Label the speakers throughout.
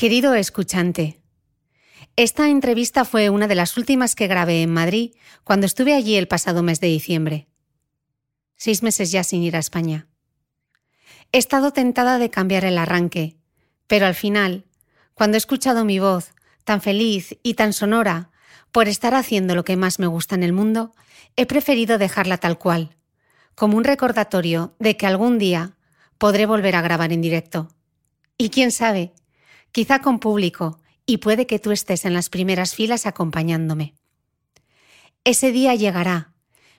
Speaker 1: Querido escuchante, esta entrevista fue una de las últimas que grabé en Madrid cuando estuve allí el pasado mes de diciembre. Seis meses ya sin ir a España. He estado tentada de cambiar el arranque, pero al final, cuando he escuchado mi voz, tan feliz y tan sonora, por estar haciendo lo que más me gusta en el mundo, he preferido dejarla tal cual, como un recordatorio de que algún día podré volver a grabar en directo. Y quién sabe, quizá con público, y puede que tú estés en las primeras filas acompañándome. Ese día llegará.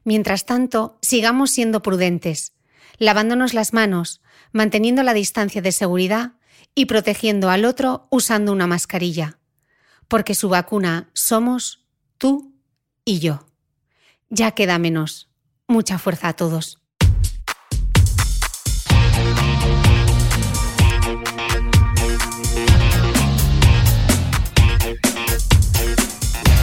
Speaker 1: Mientras tanto, sigamos siendo prudentes, lavándonos las manos, manteniendo la distancia de seguridad y protegiendo al otro usando una mascarilla. Porque su vacuna somos tú y yo. Ya queda menos. Mucha fuerza a todos.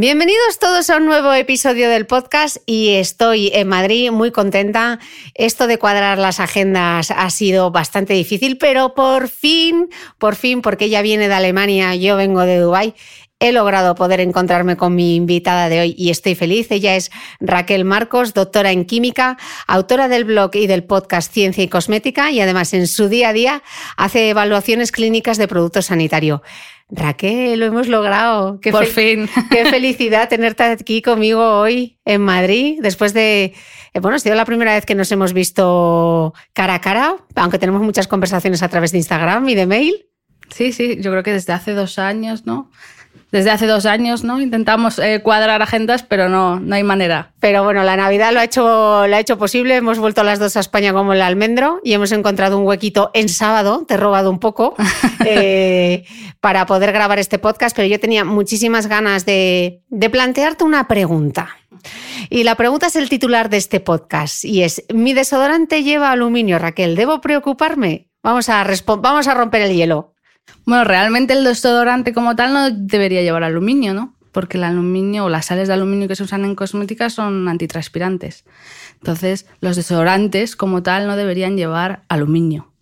Speaker 1: Bienvenidos todos a un nuevo episodio del podcast y estoy en Madrid muy contenta. Esto de cuadrar las agendas ha sido bastante difícil, pero por fin, por fin, porque ella viene de Alemania, yo vengo de Dubái, he logrado poder encontrarme con mi invitada de hoy y estoy feliz. Ella es Raquel Marcos, doctora en química, autora del blog y del podcast Ciencia y Cosmética y además en su día a día hace evaluaciones clínicas de productos sanitarios. Raquel, lo hemos logrado.
Speaker 2: Qué Por fin.
Speaker 1: Qué felicidad tenerte aquí conmigo hoy en Madrid, después de, eh, bueno, ha sido la primera vez que nos hemos visto cara a cara, aunque tenemos muchas conversaciones a través de Instagram y de mail.
Speaker 2: Sí, sí, yo creo que desde hace dos años, ¿no? Desde hace dos años, ¿no? Intentamos eh, cuadrar agendas, pero no, no hay manera.
Speaker 1: Pero bueno, la Navidad lo ha, hecho, lo ha hecho posible. Hemos vuelto las dos a España como el almendro y hemos encontrado un huequito en sábado, te he robado un poco, eh, para poder grabar este podcast, pero yo tenía muchísimas ganas de, de plantearte una pregunta. Y la pregunta es el titular de este podcast y es, ¿mi desodorante lleva aluminio, Raquel? ¿Debo preocuparme? Vamos a, vamos a romper el hielo.
Speaker 2: Bueno, realmente el desodorante como tal no debería llevar aluminio, ¿no? Porque el aluminio o las sales de aluminio que se usan en cosmética son antitranspirantes. Entonces, los desodorantes como tal no deberían llevar aluminio.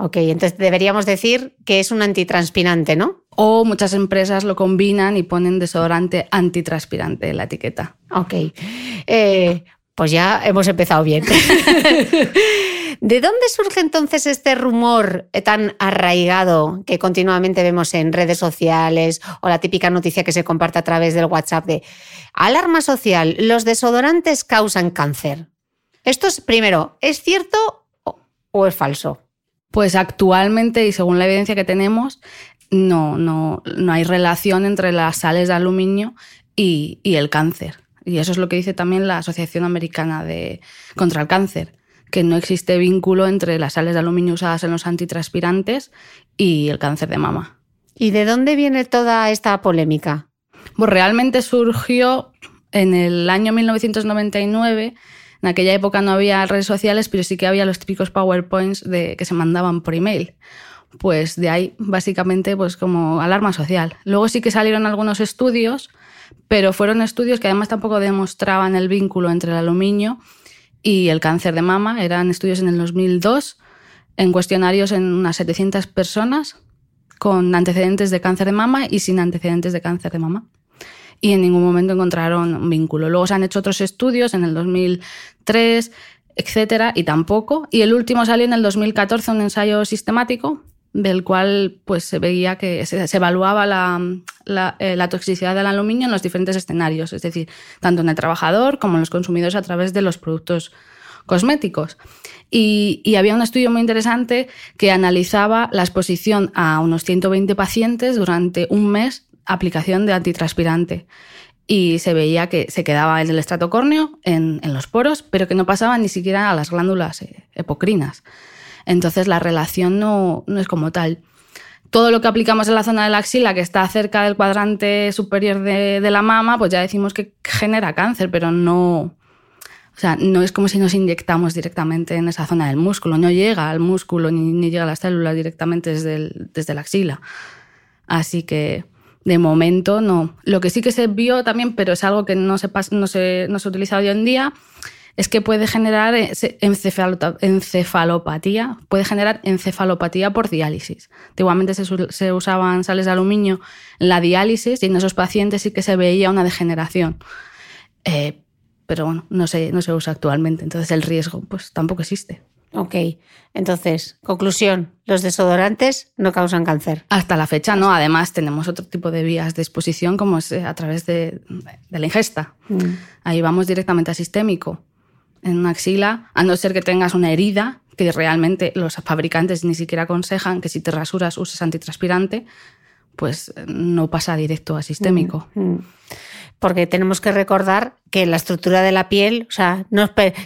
Speaker 1: Ok, entonces deberíamos decir que es un antitranspirante, ¿no?
Speaker 2: O muchas empresas lo combinan y ponen desodorante antitranspirante en la etiqueta.
Speaker 1: Ok. Eh, pues ya hemos empezado bien. ¿De dónde surge entonces este rumor tan arraigado que continuamente vemos en redes sociales o la típica noticia que se comparte a través del WhatsApp de alarma social, los desodorantes causan cáncer? Esto es, primero, ¿es cierto o es falso?
Speaker 2: Pues actualmente, y según la evidencia que tenemos, no, no, no hay relación entre las sales de aluminio y, y el cáncer. Y eso es lo que dice también la Asociación Americana de, contra el Cáncer, que no existe vínculo entre las sales de aluminio usadas en los antitranspirantes y el cáncer de mama.
Speaker 1: ¿Y de dónde viene toda esta polémica?
Speaker 2: Pues realmente surgió en el año 1999. En aquella época no había redes sociales, pero sí que había los típicos PowerPoints de, que se mandaban por email. Pues de ahí, básicamente, pues como alarma social. Luego sí que salieron algunos estudios pero fueron estudios que además tampoco demostraban el vínculo entre el aluminio y el cáncer de mama. Eran estudios en el 2002 en cuestionarios en unas 700 personas con antecedentes de cáncer de mama y sin antecedentes de cáncer de mama. Y en ningún momento encontraron un vínculo. Luego se han hecho otros estudios en el 2003, etcétera, y tampoco. Y el último salió en el 2014, un ensayo sistemático del cual pues, se veía que se, evaluaba eh, la, toxicidad del aluminio en los diferentes escenarios, es decir, tanto en el trabajador como en los consumidores a través de los productos cosméticos. Y, y, había un estudio muy interesante que analizaba la exposición a unos 120 pacientes durante un mes aplicación de antitranspirante. Y se veía que se quedaba en el estrato córneo, en, en los poros, pero que no pasaba ni siquiera a las glándulas eh, epocrinas. Entonces la relación no, no es como tal. Todo lo que aplicamos en la zona de la axila, que está cerca del cuadrante superior de, la mama, pues ya decimos que genera cáncer, pero no, o sea, no es como si nos inyectamos directamente en esa zona del músculo, no llega al músculo ni, llega a las células directamente desde, desde la axila. Así que de momento no. Lo que sí que se vio también, pero es algo que no se, no se, no se utiliza hoy en día, es que puede generar encefalopatía, puede generar encefalopatía por diálisis. Antiguamente se, usaban sales de aluminio en la diálisis y en esos pacientes sí que se veía una degeneración. Eh, pero bueno, no se, no se usa actualmente, entonces el riesgo pues tampoco existe.
Speaker 1: Ok, entonces, conclusión, los desodorantes no causan cáncer.
Speaker 2: Hasta la fecha no, además tenemos otro tipo de vías de exposición como es eh, a través de, la ingesta. Mm. Ahí vamos directamente a sistémico en una axila, a no ser que tengas una herida, que realmente los fabricantes ni siquiera aconsejan que si te rasuras uses antitranspirante, pues eh, no pasa directo a sistémico. Mm, mm.
Speaker 1: Porque tenemos que recordar que la estructura de la piel, o sea,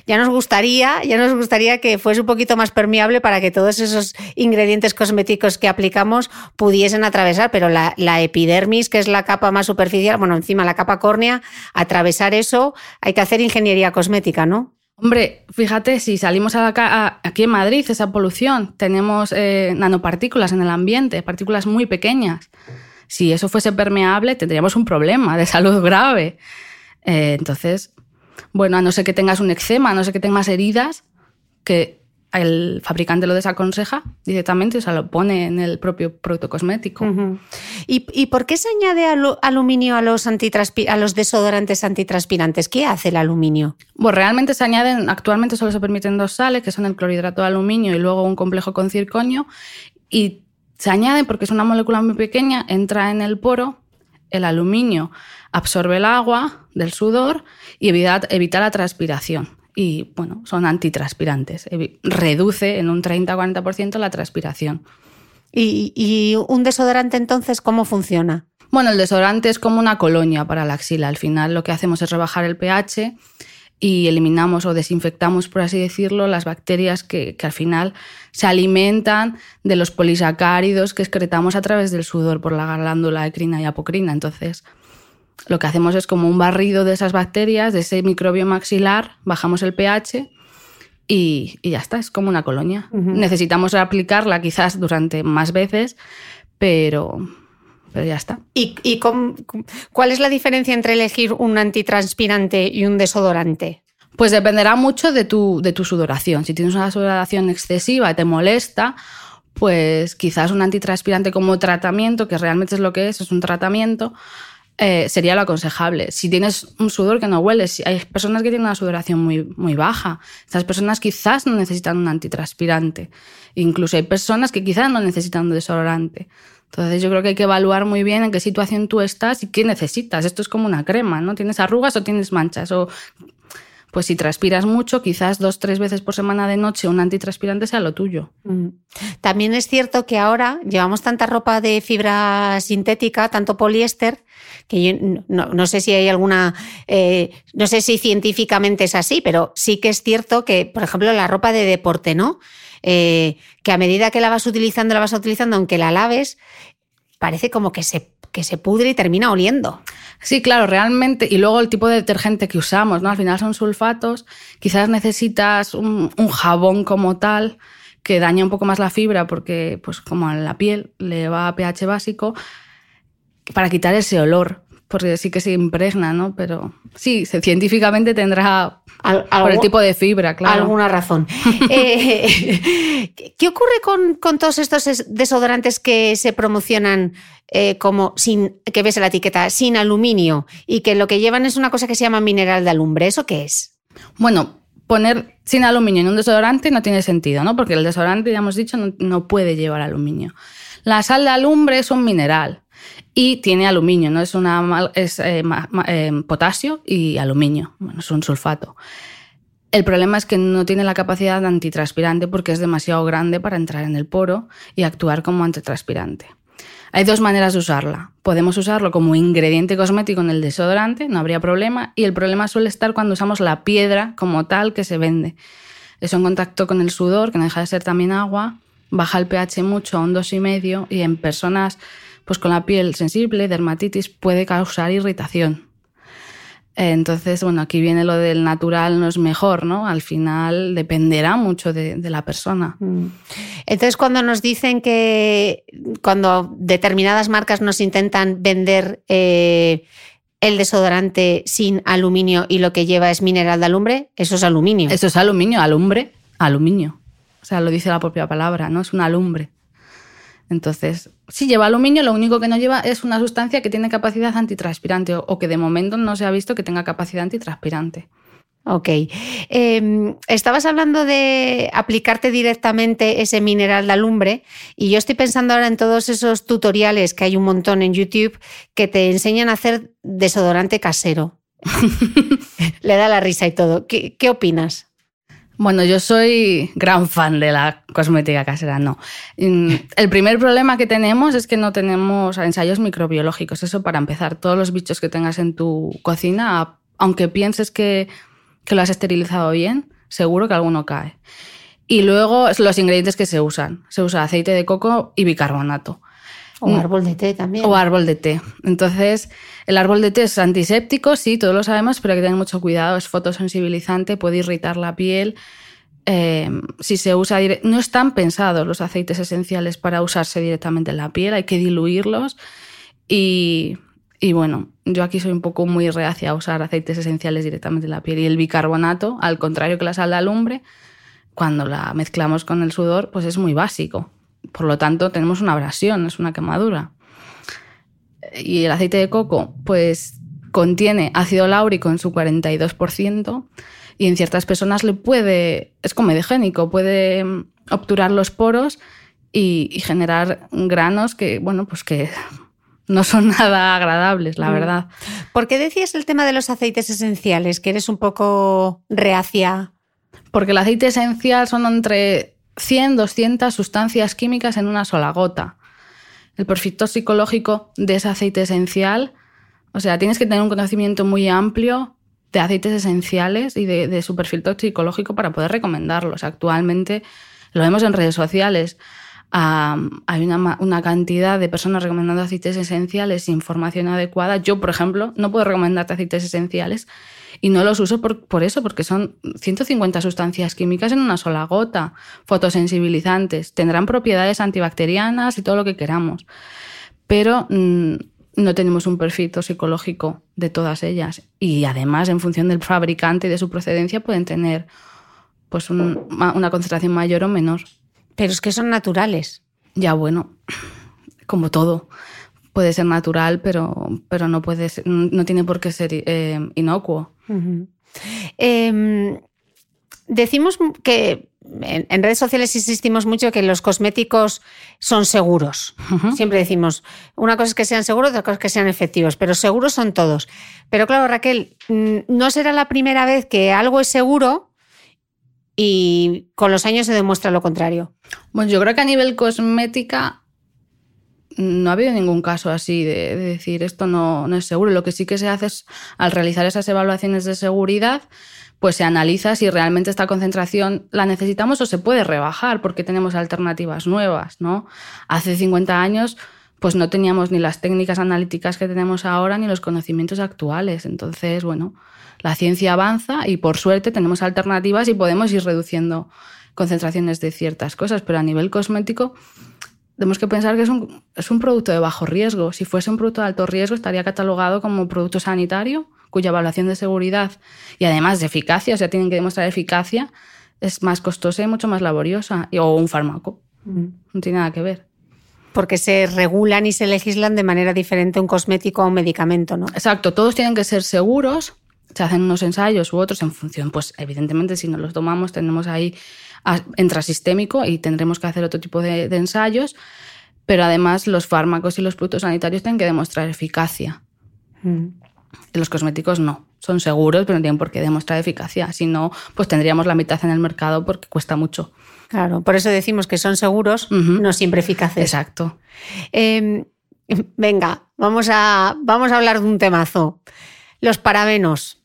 Speaker 1: ya nos gustaría, ya nos gustaría que fuese un poquito más permeable para que todos esos ingredientes cosméticos que aplicamos pudiesen atravesar, pero la, la epidermis, que es la capa más superficial, bueno, encima la capa córnea, atravesar eso, hay que hacer ingeniería cosmética, ¿no?
Speaker 2: Hombre, fíjate, si salimos a aquí en Madrid, esa polución, tenemos eh, nanopartículas en el ambiente, partículas muy pequeñas. Si eso fuese permeable, tendríamos un problema de salud grave. Eh, entonces, bueno, a no ser que tengas un eczema, a no ser que tengas heridas, que el fabricante lo desaconseja directamente, o sea, lo pone en el propio producto cosmético.
Speaker 1: ¿Y, por qué se añade aluminio a los, a los desodorantes antitranspirantes? ¿Qué hace el aluminio?
Speaker 2: Pues realmente se añaden, actualmente solo se permiten dos sales, que son el clorhidrato de aluminio y luego un complejo con circonio, y se añaden porque es una molécula muy pequeña, entra en el poro, el aluminio absorbe el agua del sudor y evita la transpiración y bueno, son antitranspirantes. Reduce en un 30-40% la transpiración.
Speaker 1: ¿Y, un desodorante entonces cómo funciona?
Speaker 2: Bueno, el desodorante es como una colonia para la axila. Al final lo que hacemos es rebajar el pH y eliminamos o desinfectamos, por así decirlo, las bacterias que, que, al final se alimentan de los polisacáridos que excretamos a través del sudor por la glándula ecrina y apocrina. Entonces, lo que hacemos es como un barrido de esas bacterias, de ese microbio maxilar, bajamos el pH y, ya está, es como una colonia. Necesitamos aplicarla quizás durante más veces, pero, pero ya está.
Speaker 1: ¿Y, cuál es la diferencia entre elegir un antitranspirante y un desodorante?
Speaker 2: Pues dependerá mucho de tu, de tu sudoración. Si tienes una sudoración excesiva y te molesta, pues quizás un antitranspirante como tratamiento, que realmente es lo que es, es un tratamiento, eh, sería lo aconsejable. Si tienes un sudor que no huele, si hay personas que tienen una sudoración muy, muy baja, estas personas quizás no necesitan un antitranspirante. Incluso hay personas que quizás no necesitan un desodorante. Entonces yo creo que hay que evaluar muy bien en qué situación tú estás y qué necesitas. Esto es como una crema, ¿no? ¿Tienes arrugas o tienes manchas? O pues si transpiras mucho, quizás dos, tres veces por semana de noche un antitranspirante sea lo tuyo. Mm.
Speaker 1: También es cierto que ahora llevamos tanta ropa de fibra sintética, tanto poliéster, que yo no, sé si hay alguna, eh, no sé si científicamente es así, pero sí que es cierto que, por ejemplo, la ropa de deporte, ¿no? Eh, que a medida que la vas utilizando, la vas utilizando, aunque la laves, parece como que se, que se pudre y termina oliendo.
Speaker 2: Sí, claro, realmente. Y luego el tipo de detergente que usamos, ¿no? Al final son sulfatos. Quizás necesitas un, jabón como tal que daña un poco más la fibra porque, pues como a la piel le va a pH básico, para quitar ese olor, porque sí que se impregna, ¿no? Pero sí, científicamente tendrá por el tipo de fibra, claro.
Speaker 1: Alguna razón. Eh, ¿Qué ocurre con, con, todos estos desodorantes que se promocionan eh, como sin, que ves en la etiqueta, sin aluminio y que lo que llevan es una cosa que se llama mineral de alumbre? ¿Eso qué es?
Speaker 2: Bueno, poner sin aluminio en un desodorante no tiene sentido, ¿no? Porque el desodorante, ya hemos dicho, no, puede llevar aluminio. La sal de alumbre es un mineral y tiene aluminio, ¿no? Es, una, es eh, eh, potasio y aluminio, bueno, es un sulfato. El problema es que no tiene la capacidad antitranspirante porque es demasiado grande para entrar en el poro y actuar como antitranspirante. Hay dos maneras de usarla. Podemos usarlo como ingrediente cosmético en el desodorante, no habría problema, y el problema suele estar cuando usamos la piedra como tal que se vende. Eso en contacto con el sudor, que no deja de ser también agua, baja el pH mucho a un 2,5 y en personas pues con la piel sensible, dermatitis, puede causar irritación. Entonces, bueno, aquí viene lo del natural no es mejor, ¿no? Al final dependerá mucho de, la persona. Mm.
Speaker 1: Entonces, cuando nos dicen que cuando determinadas marcas nos intentan vender eh, el desodorante sin aluminio y lo que lleva es mineral de alumbre, eso es aluminio.
Speaker 2: Eso es aluminio, alumbre, aluminio. O sea, lo dice la propia palabra, ¿no? Es un alumbre. Entonces, si lleva aluminio, lo único que no lleva es una sustancia que tiene capacidad antitranspirante o, que de momento no se ha visto que tenga capacidad antitranspirante.
Speaker 1: Ok. Em, estabas hablando de aplicarte directamente ese mineral de alumbre y yo estoy pensando ahora en todos esos tutoriales que hay un montón en YouTube que te enseñan a hacer desodorante casero. Le da la risa y todo. qué opinas?
Speaker 2: Bueno, yo soy gran fan de la cosmética casera, no. Mm, el primer problema que tenemos es que no tenemos ensayos microbiológicos. Eso para empezar, todos los bichos que tengas en tu cocina, aunque pienses que, lo has esterilizado bien, seguro que alguno cae. Y luego los ingredientes que se usan. Se usa aceite de coco y bicarbonato.
Speaker 1: O mm. árbol de té también.
Speaker 2: O árbol de té. Entonces, el árbol de té es antiséptico, sí, todos lo sabemos, pero hay que tener mucho cuidado. Es fotosensibilizante, puede irritar la piel. Eh, si se usa no están pensados los aceites esenciales para usarse directamente en la piel, hay que diluirlos y, y, bueno, yo aquí soy un poco muy reacia a usar aceites esenciales directamente en la piel y el bicarbonato, al contrario que la sal de alumbre, cuando la mezclamos con el sudor, pues es muy básico. Por lo tanto, tenemos una abrasión, es una quemadura. Y el aceite de coco, pues contiene ácido láurico en su 42% y en ciertas personas le puede, es comedogénico, puede mm, obturar los poros y, generar granos que, bueno, pues que no son nada agradables, la mm. verdad.
Speaker 1: ¿Por qué decías el tema de los aceites esenciales, que eres un poco reacia?
Speaker 2: Porque el aceite esencial son entre 100, 200 sustancias químicas en una sola gota. El perfil psicológico de ese aceite esencial, o sea, tienes que tener un conocimiento muy amplio de aceites esenciales y de, su perfil toxicológico para poder recomendarlos. Actualmente lo vemos en redes sociales. Hay una, cantidad de personas recomendando aceites esenciales sin información adecuada. Yo, por ejemplo, no puedo recomendarte aceites esenciales y no los uso por, por, eso, porque son 150 sustancias químicas en una sola gota, fotosensibilizantes, tendrán propiedades antibacterianas y todo lo que queramos. Pero mm, no tenemos un perfil psicológico de todas ellas. Y además, en función del fabricante y de su procedencia, pueden tener pues una concentración mayor o menor.
Speaker 1: Pero es que son naturales.
Speaker 2: Ya, bueno, como todo. Puede ser natural, pero, pero no, puede no tiene por qué ser eh, inocuo.
Speaker 1: Em, decimos que en, redes sociales insistimos mucho que los cosméticos son seguros. Siempre decimos, una cosa es que sean seguros, otra cosa es que sean efectivos, pero seguros son todos. Pero claro, Raquel, mm, no será la primera vez que algo es seguro y con los años se demuestra lo contrario.
Speaker 2: Bueno, yo creo que a nivel cosmética no ha habido ningún caso así de, decir esto no, no es seguro. Lo que sí que se hace es, al realizar esas evaluaciones de seguridad, pues se analiza si realmente esta concentración la necesitamos o se puede rebajar porque tenemos alternativas nuevas, ¿no? Hace 50 años pues no teníamos ni las técnicas analíticas que tenemos ahora ni los conocimientos actuales. Entonces, bueno, la ciencia avanza y por suerte tenemos alternativas y podemos ir reduciendo concentraciones de ciertas cosas, pero a nivel cosmético tenemos que pensar que es un, es un producto de bajo riesgo. Si fuese un producto de alto riesgo estaría catalogado como producto sanitario cuya evaluación de seguridad y además de eficacia, o sea, tienen que demostrar eficacia, es más costosa y mucho más laboriosa. O un fármaco. Mm. No tiene nada que ver.
Speaker 1: Porque se regulan y se legislan de manera diferente un cosmético a un medicamento, ¿no?
Speaker 2: Exacto, todos tienen que ser seguros, se hacen unos ensayos u otros en función, pues evidentemente si no los tomamos tenemos ahí intrasistémico y tendremos que hacer otro tipo de, ensayos, pero además los fármacos y los productos sanitarios tienen que demostrar eficacia. Mm. Los cosméticos no, son seguros, pero no tienen por qué demostrar eficacia. Si no, pues tendríamos la mitad en el mercado porque cuesta mucho.
Speaker 1: Claro, por eso decimos que son seguros, no siempre eficaces.
Speaker 2: Exacto.
Speaker 1: Em, venga, vamos a, vamos a hablar de un temazo. Los parabenos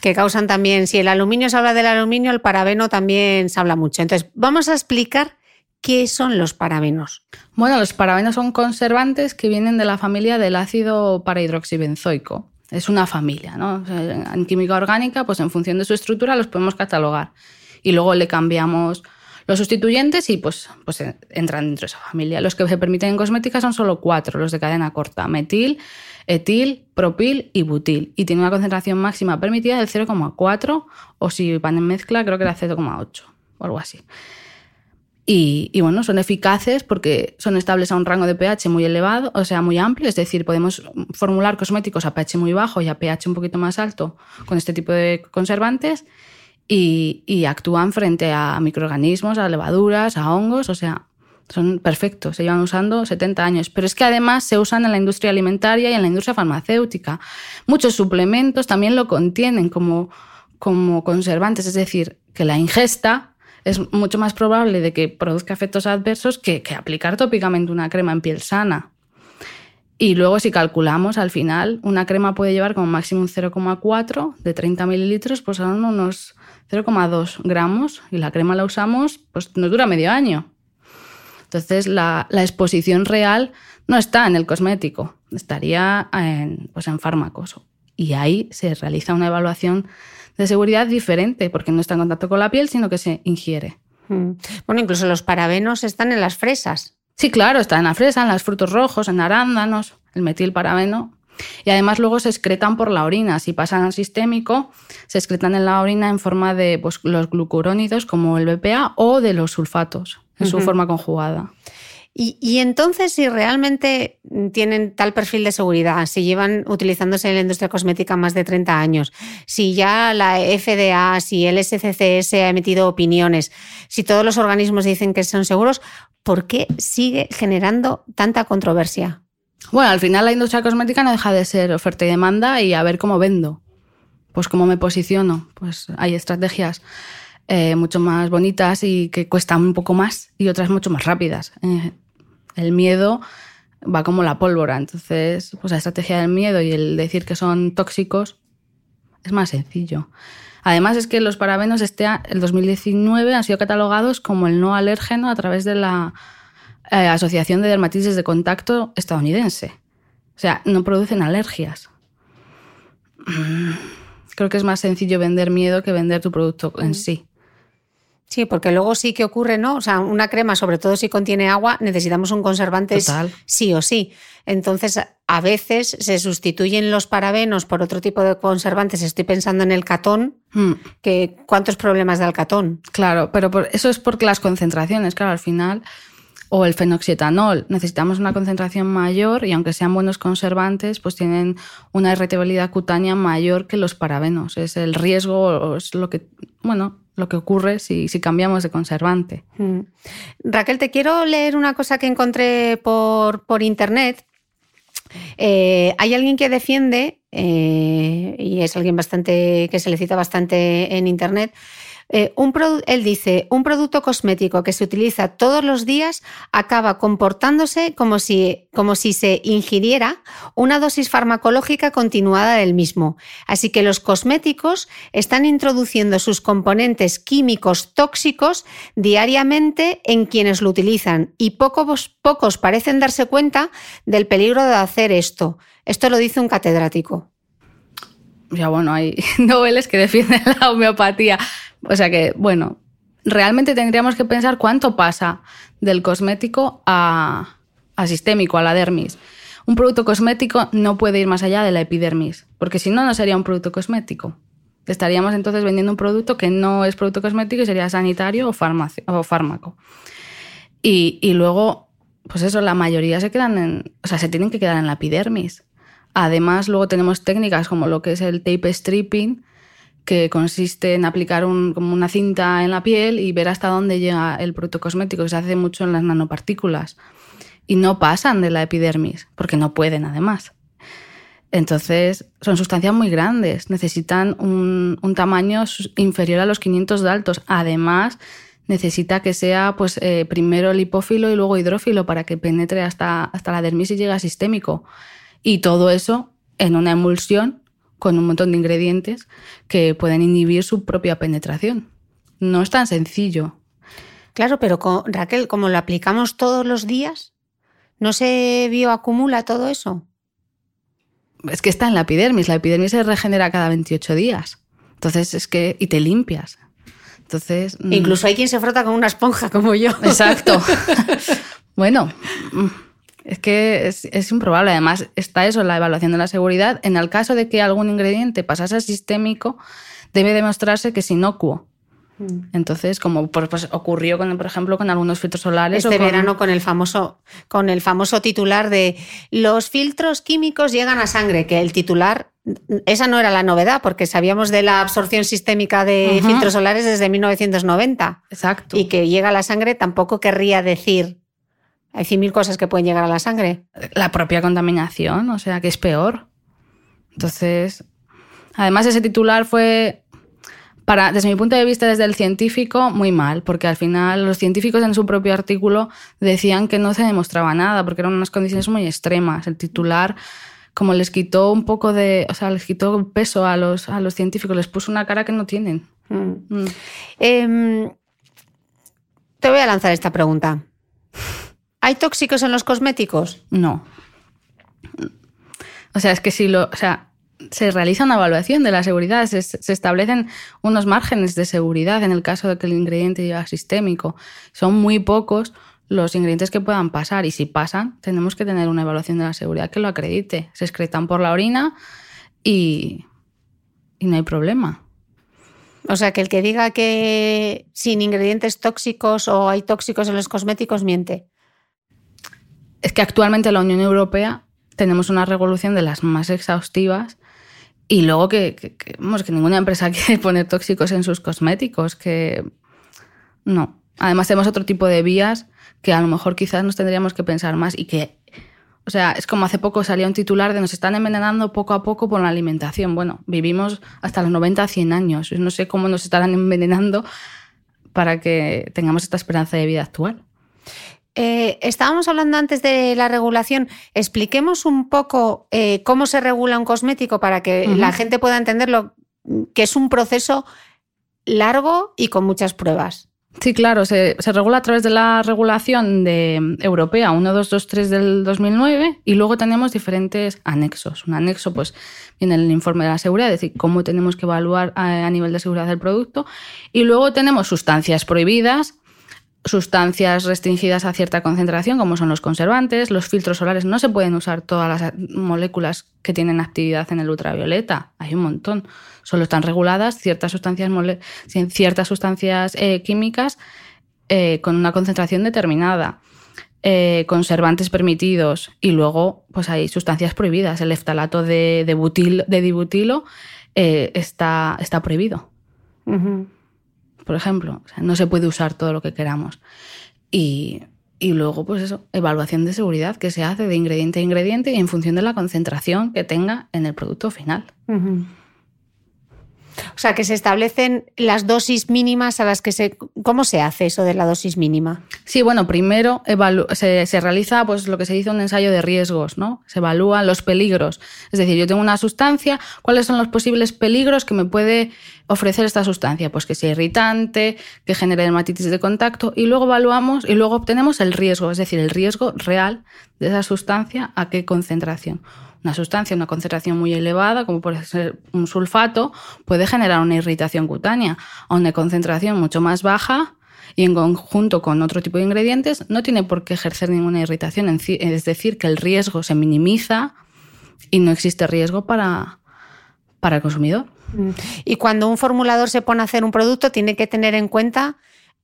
Speaker 1: que causan también, si el aluminio se habla del aluminio, el parabeno también se habla mucho. Entonces, vamos a explicar qué son los parabenos.
Speaker 2: Bueno, los parabenos son conservantes que vienen de la familia del ácido parahidroxibenzoico. Es una familia, ¿no? En química orgánica, pues en función de su estructura los podemos catalogar. Y luego le cambiamos los sustituyentes y pues, pues entran dentro de esa familia. Los que se permiten en cosmética son solo cuatro, los de cadena corta. Metil, etil, propil y butil. Y tiene una concentración máxima permitida del 0,4 o si van en mezcla creo que era 0,8 o algo así. Y, bueno, son eficaces porque son estables a un rango de pH muy elevado, o sea, muy amplio, es decir, podemos formular cosméticos a pH muy bajo y a pH un poquito más alto con este tipo de conservantes y, y actúan frente a microorganismos, a levaduras, a hongos, o sea, son perfectos, se llevan usando 70 años. Pero es que además se usan en la industria alimentaria y en la industria farmacéutica. Muchos suplementos también lo contienen como, como conservantes, es decir, que la ingesta es mucho más probable de que produzca efectos adversos que, aplicar tópicamente una crema en piel sana. Y luego si calculamos al final, una crema puede llevar como máximo un 0,4 de 30 mililitros, pues son unos 0,2 gramos y la crema la usamos, pues nos dura medio año. Entonces, la, exposición real no está en el cosmético, estaría en, pues en fármacos. Y ahí se realiza una evaluación de seguridad diferente, porque no está en contacto con la piel, sino que se ingiere.
Speaker 1: Mm. Bueno, incluso los parabenos están en las fresas.
Speaker 2: Sí, claro, está en la fresa, en los frutos rojos, en arándanos, el metilparabeno. Y además luego se excretan por la orina. Si pasan al sistémico, se excretan en la orina en forma de pues, los glucurónidos como el BPA o de los sulfatos en su forma conjugada.
Speaker 1: Y, entonces, si realmente tienen tal perfil de seguridad, si llevan utilizándose en la industria cosmética más de 30 años, si ya la FDA, si el SCCS ha emitido opiniones, si todos los organismos dicen que son seguros, ¿por qué sigue generando tanta controversia?
Speaker 2: Bueno, al final la industria cosmética no deja de ser oferta y demanda y a ver cómo vendo. Pues cómo me posiciono. Pues hay estrategias eh, mucho más bonitas y que cuestan un poco más y otras mucho más rápidas. Eh, el miedo va como la pólvora, entonces pues la estrategia del miedo y el decir que son tóxicos es más sencillo. Además es que los parabenos este el 2019 han sido catalogados como el no alérgeno a través de la eh, Asociación de Dermatitis de Contacto estadounidense. O sea, no producen alergias. Mm, creo que es más sencillo vender miedo que vender tu producto en mm. sí.
Speaker 1: Sí, porque luego sí que ocurre, ¿no? O sea, una crema, sobre todo si contiene agua, necesitamos un conservante sí o sí. Entonces, a veces se sustituyen los parabenos por otro tipo de conservantes. Estoy pensando en el catón, hmm. que ¿cuántos problemas da el catón?
Speaker 2: Claro, pero eso es porque las concentraciones, claro, al final o el fenoxietanol. Necesitamos una concentración mayor y aunque sean buenos conservantes, pues tienen una irritabilidad cutánea mayor que los parabenos. Es el riesgo, es lo que, bueno, lo que ocurre si, si cambiamos de conservante. Mm.
Speaker 1: Raquel, te quiero leer una cosa que encontré por, por internet. Eh, hay alguien que defiende, eh, y es alguien bastante que se le cita bastante en internet, eh, él dice, un producto cosmético que se utiliza todos los días acaba comportándose como si, como si se ingiriera una dosis farmacológica continuada del mismo. Así que los cosméticos están introduciendo sus componentes químicos tóxicos diariamente en quienes lo utilizan y pocos, pocos parecen darse cuenta del peligro de hacer esto. Esto lo dice un catedrático.
Speaker 2: Ya bueno, hay noveles que defienden la homeopatía. O sea que, bueno, realmente tendríamos que pensar cuánto pasa del cosmético a, sistémico, a la dermis. Un producto cosmético no puede ir más allá de la epidermis, porque si no, no sería un producto cosmético. Estaríamos entonces vendiendo un producto que no es producto cosmético y sería sanitario o, o fármaco. Y, y, luego, pues eso, la mayoría se quedan en, o sea, se tienen que quedar en la epidermis. Además, luego tenemos técnicas como lo que es el tape stripping, que consiste en aplicar como una cinta en la piel y ver hasta dónde llega el producto cosmético, que se hace mucho en las nanopartículas. Y no pasan de la epidermis, porque no pueden además. Entonces, son sustancias muy grandes, necesitan un, tamaño inferior a los 500 de altos. Además, necesita que sea pues, eh, primero lipófilo y luego hidrófilo para que penetre hasta, hasta la dermis y llegue a sistémico. Y todo eso en una emulsión con un montón de ingredientes que pueden inhibir su propia penetración. No es tan sencillo.
Speaker 1: Claro, pero Raquel, como lo aplicamos todos los días, ¿no se bioacumula todo eso?
Speaker 2: Es que está en la epidermis. La epidermis se regenera cada 28 días. Entonces es que. y te limpias. Entonces.
Speaker 1: Mm. Incluso hay quien se frota con una esponja como yo.
Speaker 2: Exacto. bueno. Es que es, improbable. Además, está eso, la evaluación de la seguridad. En el caso de que algún ingrediente pasase a sistémico, debe demostrarse que es inocuo. Mm. Entonces, como pues, ocurrió, con, por ejemplo, con algunos filtros solares.
Speaker 1: Este verano con el, famoso, con el famoso titular de los filtros químicos llegan a sangre, que el titular, esa no era la novedad, porque sabíamos de la absorción sistémica de filtros solares desde 1990.
Speaker 2: Exacto.
Speaker 1: Y que llega a la sangre tampoco querría decir hay cien mil cosas que pueden llegar a la sangre.
Speaker 2: La propia contaminación, o sea, que es peor. Entonces, además ese titular fue, para, desde mi punto de vista, desde el científico, muy mal, porque al final los científicos en su propio artículo decían que no se demostraba nada, porque eran unas condiciones muy extremas. El titular, como les quitó un poco de, o sea, les quitó peso a los, a los científicos, les puso una cara que no tienen. Mm.
Speaker 1: Mm. Em, te voy a lanzar esta pregunta. ¿Hay tóxicos en los cosméticos?
Speaker 2: No. O sea, es que si lo. O sea, se realiza una evaluación de la seguridad, se, establecen unos márgenes de seguridad en el caso de que el ingrediente llegue sistémico. Son muy pocos los ingredientes que puedan pasar y si pasan, tenemos que tener una evaluación de la seguridad que lo acredite. Se excretan por la orina y, y no hay problema.
Speaker 1: O sea, que el que diga que sin ingredientes tóxicos o hay tóxicos en los cosméticos miente
Speaker 2: es que actualmente en la Unión Europea tenemos una regulación de las más exhaustivas y luego que, que, que, que ninguna empresa quiere poner tóxicos en sus cosméticos, que no. Además tenemos otro tipo de vías que a lo mejor quizás nos tendríamos que pensar más y que, o sea, es como hace poco salía un titular de nos están envenenando poco a poco por la alimentación. Bueno, vivimos hasta los 90 a 100 años. No sé cómo nos estarán envenenando para que tengamos esta esperanza de vida actual.
Speaker 1: Eh, estábamos hablando antes de la regulación. Expliquemos un poco eh, cómo se regula un cosmético para que la gente pueda entenderlo, que es un proceso largo y con muchas pruebas.
Speaker 2: Sí, claro, se, regula a través de la regulación de, europea 1223 del 2009 y luego tenemos diferentes anexos. Un anexo, pues, viene el informe de la seguridad, es decir, cómo tenemos que evaluar a nivel de seguridad el producto. Y luego tenemos sustancias prohibidas, sustancias restringidas a cierta concentración, como son los conservantes, los filtros solares. No se pueden usar todas las moléculas que tienen actividad en el ultravioleta. Hay un montón. Solo están reguladas ciertas sustancias, ciertas sustancias eh, químicas eh, con una concentración determinada. Eh, conservantes permitidos y luego pues hay sustancias prohibidas. El eftalato de, de dibutilo está, está prohibido por ejemplo. no se puede usar todo lo que queramos. Y, luego, pues eso, evaluación de seguridad que se hace de ingrediente a ingrediente y en función de la concentración que tenga en el producto final.
Speaker 1: O sea, que se establecen las dosis mínimas a las que se... ¿Cómo se hace eso de la dosis mínima?
Speaker 2: Sí, bueno, primero se, se, realiza pues, lo que se dice un ensayo de riesgos, ¿no? Se evalúan los peligros. Es decir, yo tengo una sustancia, ¿cuáles son los posibles peligros que me puede ofrecer esta sustancia? Pues que sea irritante, que genere dermatitis de contacto y luego evaluamos y luego obtenemos el riesgo, es decir, el riesgo real de esa sustancia a qué concentración una sustancia, una concentración muy elevada, como puede ser un sulfato, puede generar una irritación cutánea. A una concentración mucho más baja y en conjunto con otro tipo de ingredientes no tiene por qué ejercer ninguna irritación. Es decir, que el riesgo se minimiza y no existe riesgo para, para el consumidor.
Speaker 1: Y cuando un formulador se pone a hacer un producto, tiene que tener en cuenta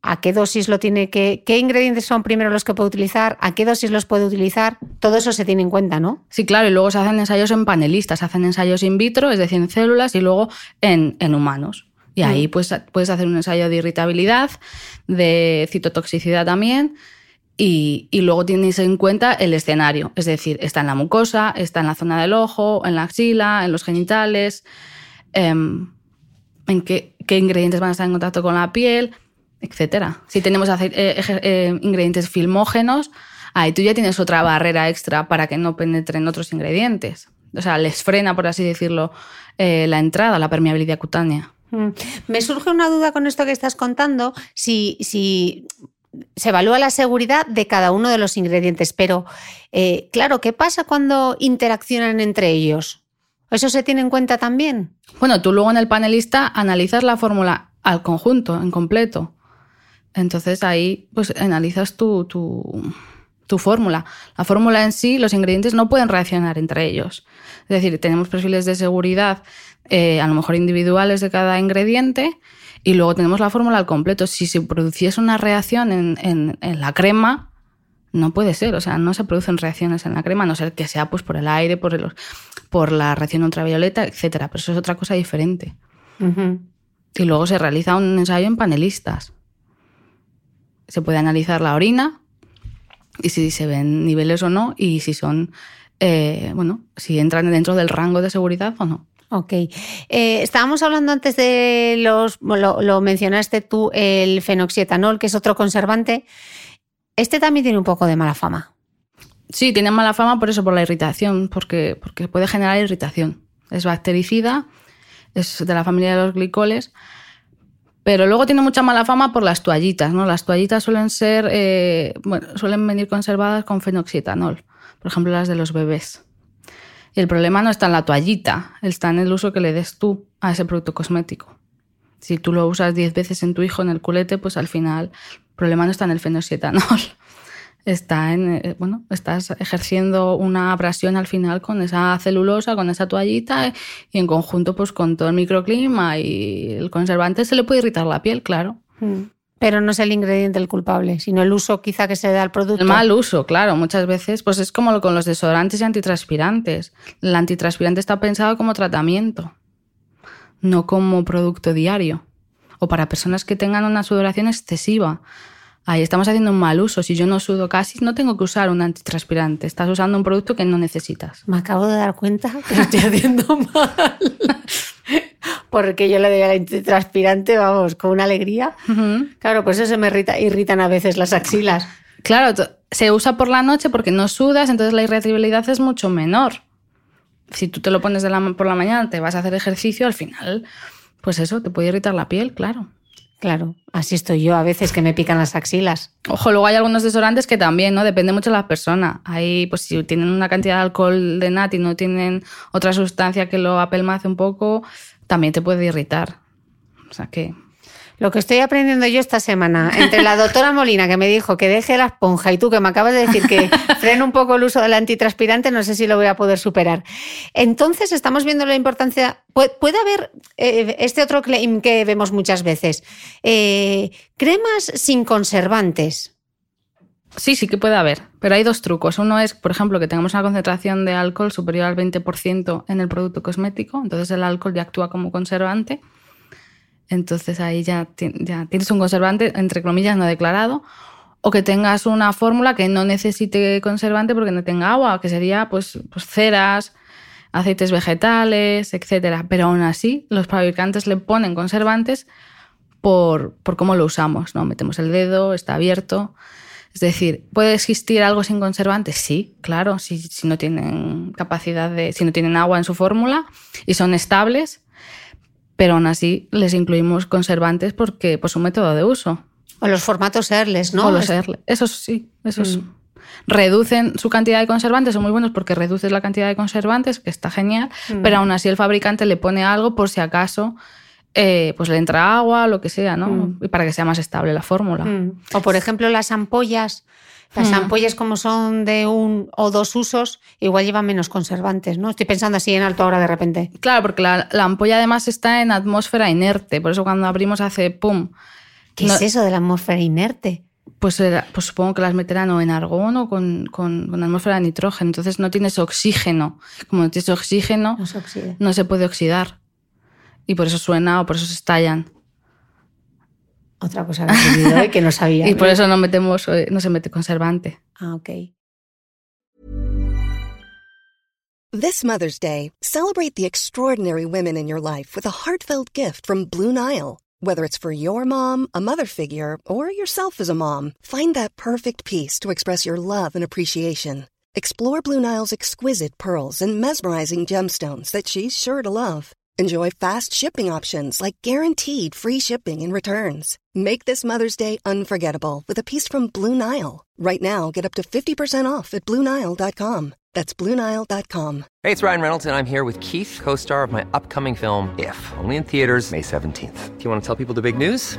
Speaker 1: a qué dosis lo tiene que, qué ingredientes son primero los que puede utilizar, a qué dosis los puede utilizar, todo eso se tiene en cuenta, ¿no?
Speaker 2: Sí, claro, y luego se hacen ensayos en panelistas, se hacen ensayos in vitro, es decir, en células, y luego en, en humanos. Y ahí pues, puedes hacer un ensayo de irritabilidad, de citotoxicidad también, y, y, luego tienes en cuenta el escenario, es decir, está en la mucosa, está en la zona del ojo, en la axila, en los genitales, em, en qué, qué, ingredientes van a estar en contacto con la piel, etc. Si tenemos eh, eh, ingredientes filmógenos, ahí tú ya tienes otra barrera extra para que no penetren otros ingredientes. O sea, les frena, por así decirlo, eh, la entrada, la permeabilidad cutánea.
Speaker 1: Mm. Me surge una duda con esto que estás contando, si, si se evalúa la seguridad de cada uno de los ingredientes, pero claro, ¿qué pasa cuando interaccionan entre ellos? ¿Eso se tiene en cuenta también?
Speaker 2: Bueno, tú luego en el panelista analizas la fórmula al conjunto, en completo. Entonces ahí pues analizas tu, tu, tu fórmula. La fórmula en sí, los ingredientes no pueden reaccionar entre ellos. Es decir, tenemos perfiles de seguridad, eh, a lo mejor individuales de cada ingrediente, y luego tenemos la fórmula al completo. Si se produciese una reacción en, la crema, no puede ser, o sea, no se producen reacciones en la crema, a no ser que sea pues, por el aire, por, el, por la reacción ultravioleta, etc. Pero eso es otra cosa diferente. Y luego se realiza un ensayo en panelistas. Se puede analizar la orina y si se ven niveles o no y si son, eh, bueno, si entran dentro del rango de seguridad o no.
Speaker 1: Ok. Eh, estábamos hablando antes de los, lo, mencionaste tú, el fenoxietanol, que es otro conservante. Este también tiene un poco de mala fama.
Speaker 2: Sí, tiene mala fama por eso, por la irritación, porque, porque puede generar irritación. Es bactericida, es de la familia de los glicoles, pero luego tiene mucha mala fama por las toallitas, ¿no? Las toallitas suelen ser, eh, bueno, suelen venir conservadas con fenoxietanol, por ejemplo las de los bebés. Y el problema no está en la toallita, está en el uso que le des tú a ese producto cosmético. Si tú lo usas 10 veces en tu hijo en el culete, pues al final el problema no está en el fenoxietanol. Está en, eh, bueno, estás ejerciendo una abrasión al final con esa celulosa, con esa toallita y en conjunto pues con todo el microclima y el conservante se le puede irritar la piel, claro. Mm.
Speaker 1: Pero no es el ingrediente el culpable, sino el uso quizá que se da al producto.
Speaker 2: El mal uso, claro. Muchas veces pues es como con los desodorantes y antitranspirantes. El antitranspirante está pensado como tratamiento, no como producto diario. O para personas que tengan una sudoración excesiva. Ahí estamos haciendo un mal uso. Si yo no sudo casi, no tengo que usar un antitranspirante. Estás usando un producto que no necesitas.
Speaker 1: Me acabo de dar cuenta que lo estoy haciendo mal porque yo le doy al antitranspirante, vamos, con una alegría. Claro, pues eso se me irrita, irritan a veces las axilas.
Speaker 2: Claro, se usa por la noche porque no sudas, entonces la irritabilidad es mucho menor. Si tú te lo pones por la mañana, te vas a hacer ejercicio, al final, pues eso, te puede irritar la piel, claro.
Speaker 1: Claro, así estoy yo a veces que me pican las axilas.
Speaker 2: Ojo, luego hay algunos desodorantes que también, ¿no? Depende mucho de la persona. Hay, pues si tienen una cantidad de alcohol de nat y no tienen otra sustancia que lo apelmace un poco, también te puede irritar. O sea que...
Speaker 1: Lo que estoy aprendiendo yo esta semana, entre la doctora Molina que me dijo que deje la esponja y tú que me acabas de decir que frene un poco el uso del antitranspirante, no sé si lo voy a poder superar. Entonces estamos viendo la importancia. Puede haber eh, este otro claim que vemos muchas veces: eh, cremas sin conservantes.
Speaker 2: Sí, sí que puede haber, pero hay dos trucos. Uno es, por ejemplo, que tengamos una concentración de alcohol superior al 20% en el producto cosmético, entonces el alcohol ya actúa como conservante. Entonces ahí ya, ya tienes un conservante, entre comillas, no declarado. O que tengas una fórmula que no necesite conservante porque no tenga agua, que sería pues, pues ceras, aceites vegetales, etc. Pero aún así, los fabricantes le ponen conservantes por, por cómo lo usamos. ¿no? Metemos el dedo, está abierto. Es decir, ¿puede existir algo sin conservantes? Sí, claro, si, no tienen capacidad de, si no tienen agua en su fórmula y son estables, pero aún así les incluimos conservantes porque por su método de uso.
Speaker 1: O los formatos Erles, ¿no?
Speaker 2: O los Erles. Esos sí, esos mm. reducen su cantidad de conservantes, son muy buenos porque reduces la cantidad de conservantes, que está genial, mm. pero aún así el fabricante le pone algo por si acaso eh, pues le entra agua, lo que sea, ¿no? Mm. Y para que sea más estable la fórmula. Mm.
Speaker 1: O por ejemplo las ampollas. Las mm. ampollas como son de un o dos usos, igual llevan menos conservantes, ¿no? Estoy pensando así en alto ahora de repente.
Speaker 2: Claro, porque la, ampolla además está en atmósfera inerte, por eso cuando abrimos hace pum.
Speaker 1: ¿Qué es eso de la atmósfera inerte?
Speaker 2: Pues, pues, supongo que las meterán o en argón o con, con, atmósfera de nitrógeno. Entonces no tienes oxígeno. Como no tienes oxígeno, no se, puede oxidar. Y por eso suena o por eso se estallan.
Speaker 1: Otra cosa que he hoy que no sabía.
Speaker 2: y por eso no metemos, eh, no se mete conservante.
Speaker 1: Ah, ok.
Speaker 3: This Mother's Day, celebrate the extraordinary women in your life with a heartfelt gift from Blue Nile. Whether it's for your mom, a mother figure, or yourself as a mom, find that perfect piece to express your love and appreciation. Explore Blue Nile's exquisite pearls and mesmerizing gemstones that she's sure to love. Enjoy fast shipping options like guaranteed free shipping and returns. Make this Mother's Day unforgettable with a piece from Blue Nile. Right now, get up to 50% off at BlueNile.com. That's BlueNile.com.
Speaker 4: Hey, it's Ryan Reynolds, and I'm here with Keith, co star of my upcoming film, If, only in theaters, May 17th. Do you want to tell people the big news?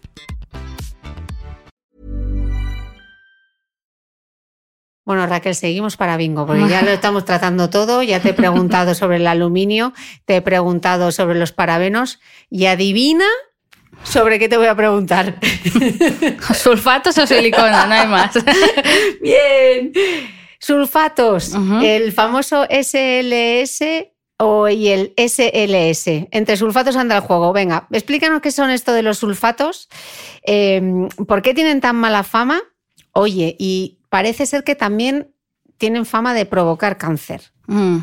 Speaker 1: Bueno, Raquel, seguimos para bingo, porque ya lo estamos tratando todo. Ya te he preguntado sobre el aluminio, te he preguntado sobre los parabenos y adivina sobre qué te voy a preguntar.
Speaker 2: Sulfatos o silicona, no hay más.
Speaker 1: Bien. Sulfatos, el famoso SLS o, y el SLS. Entre sulfatos anda el juego. Venga, explícanos qué son esto de los sulfatos, em, por qué tienen tan mala fama. Oye, y parece ser que también tienen fama de provocar cáncer.
Speaker 2: Mm.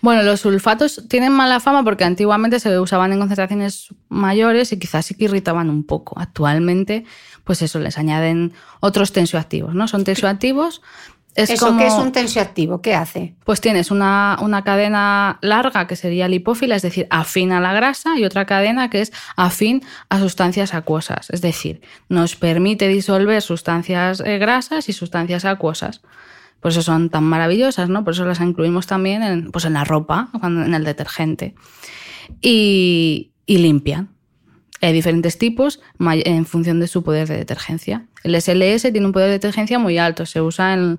Speaker 2: Bueno, los sulfatos tienen mala fama porque antiguamente se usaban en concentraciones mayores y quizás sí que irritaban un poco. Actualmente, pues eso, les añaden otros tensioactivos, ¿no? Son tensioactivos.
Speaker 1: Es ¿Eso qué es un tensioactivo? ¿Qué hace?
Speaker 2: Pues tienes una, una, cadena larga que sería lipófila, es decir, afín a la grasa, y otra cadena que es afín a sustancias acuosas, es decir, nos permite disolver sustancias eh, grasas y sustancias acuosas. Por eso son tan maravillosas, ¿no? Por eso las incluimos también en, pues en la ropa, en el detergente. Y, y limpian. Hay diferentes tipos en función de su poder de detergencia. El SLS tiene un poder de detergencia muy alto, se usa en,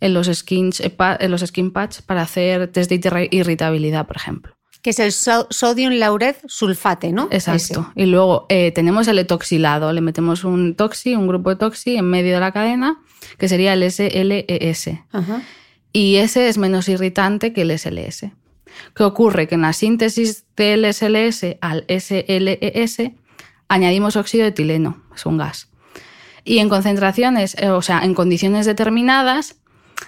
Speaker 2: los, skins, en los skin patch para hacer test de irritabilidad, por ejemplo.
Speaker 1: Que es el sodium lauret sulfate, ¿no?
Speaker 2: Exacto. Y luego eh, tenemos el etoxilado. Le metemos un toxi, un grupo de toxi en medio de la cadena, que sería el SLES. Y ese es menos irritante que el SLS. ¿Qué ocurre? Que en la síntesis del SLS al SLES añadimos óxido de etileno, es un gas. Y en concentraciones, eh, o sea, en condiciones determinadas,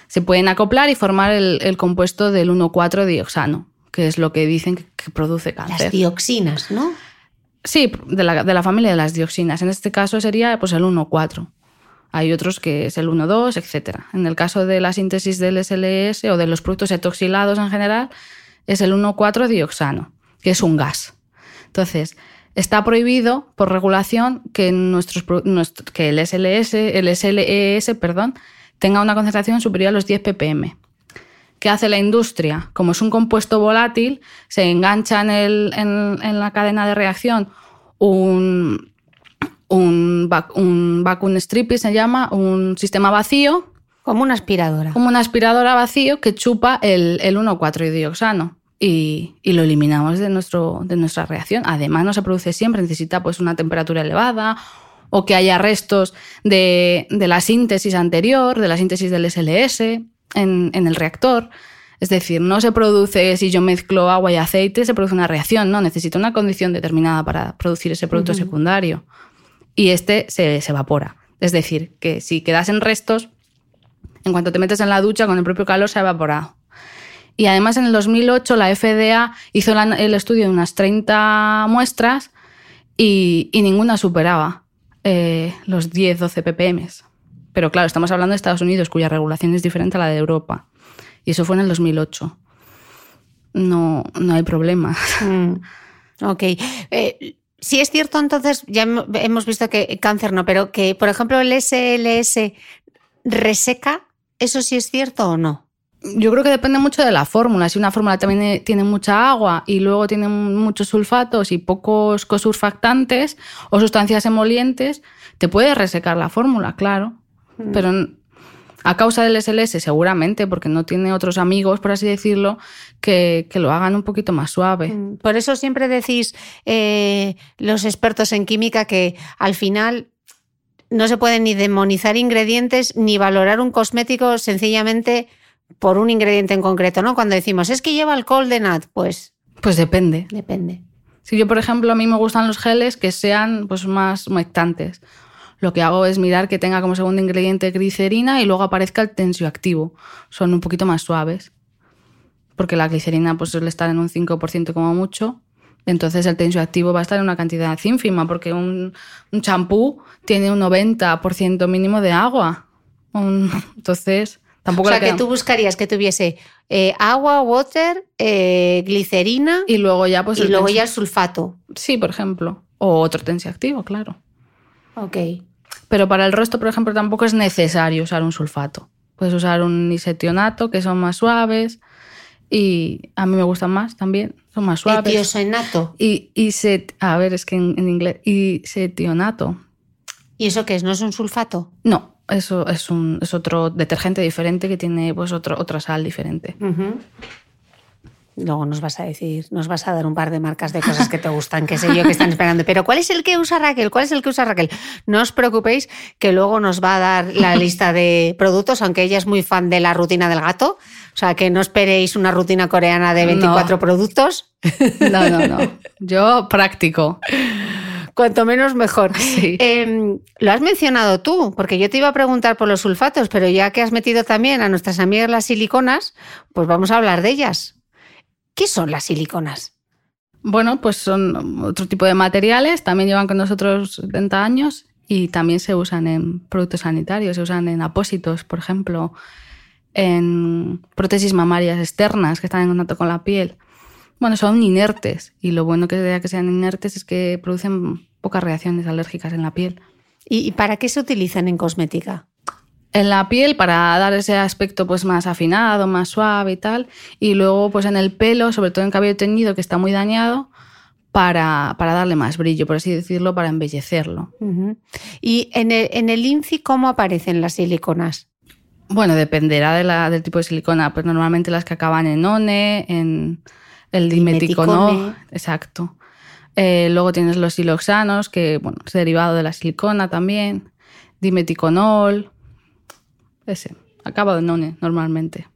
Speaker 2: se pueden acoplar y formar el, compuesto del 1,4-dioxano, que es lo que dicen que, produce cáncer.
Speaker 1: Las dioxinas, ¿no?
Speaker 2: Sí, de la, familia de las dioxinas. En este caso sería pues, el 1,4. Hay otros que es el 1,2, etc. En el caso de la síntesis del SLS o de los productos etoxilados en general, es el 1,4-dioxano, que es un gas. Entonces, está prohibido por regulación que, nuestros, que el SLS, el SLES, perdón, tenga una concentración superior a los 10 ppm. ¿Qué hace la industria? Como es un compuesto volátil, se engancha en, el, en, la cadena de reacción un, un, un vacuum stripping, se llama, un sistema vacío.
Speaker 1: Como una aspiradora.
Speaker 2: Como una aspiradora vacío que chupa el, el 1,4-dioxano y, lo eliminamos de, nuestro, de nuestra reacción. Además, no se produce siempre, necesita pues, una temperatura elevada o que haya restos de, la síntesis anterior, de la síntesis del SLS en, el reactor. Es decir, no se produce, si yo mezclo agua y aceite, se produce una reacción, no, necesita una condición determinada para producir ese producto secundario. Y este se, se evapora. Es decir, que si quedasen restos, En cuanto te metes en la ducha, con el propio calor se ha evaporado. Y además en el 2008 la FDA hizo el estudio de unas 30 muestras y, ninguna superaba eh, los 10-12 ppm. Pero claro, estamos hablando de Estados Unidos, cuya regulación es diferente a la de Europa. Y eso fue en el 2008. No, no hay problema.
Speaker 1: Mm. Ok. Eh, si es cierto, entonces, ya hemos visto que cáncer no, pero que, por ejemplo, el SLS reseca, ¿eso sí es cierto o no?
Speaker 2: Yo creo que depende mucho de la fórmula. Si una fórmula también tiene mucha agua y luego tiene muchos sulfatos y pocos cosurfactantes o sustancias emolientes, te puede resecar la fórmula, claro. Mm. Pero a causa del SLS, seguramente, porque no tiene otros amigos, por así decirlo, que, lo hagan un poquito más suave. Mm.
Speaker 1: Por eso siempre decís eh, los expertos en química que al final no se pueden ni demonizar ingredientes ni valorar un cosmético sencillamente por un ingrediente en concreto, ¿no? Cuando decimos, es que lleva alcohol de nat, pues...
Speaker 2: Pues depende.
Speaker 1: Depende.
Speaker 2: Si yo, por ejemplo, a mí me gustan los geles que sean pues, más humectantes. Lo que hago es mirar que tenga como segundo ingrediente glicerina y luego aparezca el tensioactivo. Son un poquito más suaves. Porque la glicerina pues, suele estar en un 5% como mucho. Entonces el tensioactivo va a estar en una cantidad ínfima porque un champú tiene un 90% mínimo de agua. entonces o
Speaker 1: sea, que tú buscarías que tuviese eh, agua, water, eh, glicerina
Speaker 2: y luego ya pues
Speaker 1: y el luego ya el sulfato.
Speaker 2: Sí, por ejemplo, o otro tensioactivo, claro.
Speaker 1: Ok.
Speaker 2: Pero para el resto, por ejemplo, tampoco es necesario usar un sulfato. Puedes usar un isetionato, que son más suaves y a mí me gustan más también, son más suaves.
Speaker 1: Etiosenato.
Speaker 2: Y, y a ver, es que en, en inglés, isetionato.
Speaker 1: ¿Y eso qué es? ¿No es un sulfato?
Speaker 2: No, eso es, un, es otro detergente diferente que tiene pues otro, otra sal diferente.
Speaker 1: Luego nos vas a decir, nos vas a dar un par de marcas de cosas que te gustan, que sé yo, que están esperando. Pero ¿cuál es el que usa Raquel? ¿Cuál es el que usa Raquel? No os preocupéis que luego nos va a dar la lista de productos, aunque ella es muy fan de la rutina del gato. O sea, que no esperéis una rutina coreana de 24 productos.
Speaker 2: No, no, no. Yo práctico.
Speaker 1: Cuanto menos mejor. Em, lo has mencionado tú, porque yo te iba a preguntar por los sulfatos, pero ya que has metido también a nuestras amigas las siliconas, pues vamos a hablar de ellas. ¿Qué son las siliconas?
Speaker 2: Bueno, pues son otro tipo de materiales, también llevan con nosotros 70 años y también se usan en productos sanitarios, se usan en apósitos, por ejemplo, en prótesis mamarias externas que están en contacto con la piel. Bueno, son inertes y lo bueno que, que sean inertes es que producen pocas reacciones alérgicas en la piel.
Speaker 1: ¿Y para qué se utilizan en cosmética?
Speaker 2: En la piel para dar ese aspecto pues más afinado, más suave y tal. Y luego pues en el pelo, sobre todo en cabello teñido que está muy dañado, para, para, darle más brillo, por así decirlo, para embellecerlo.
Speaker 1: ¿Y en el, en el INCI cómo aparecen las siliconas?
Speaker 2: Bueno, dependerá de la, del tipo de silicona. Pues normalmente las que acaban en ONE, en el dimeticonol, exacto. Eh, luego tienes los siloxanos, que bueno, es derivado de la silicona también. Dimeticonol, ese, acaba de none normalmente.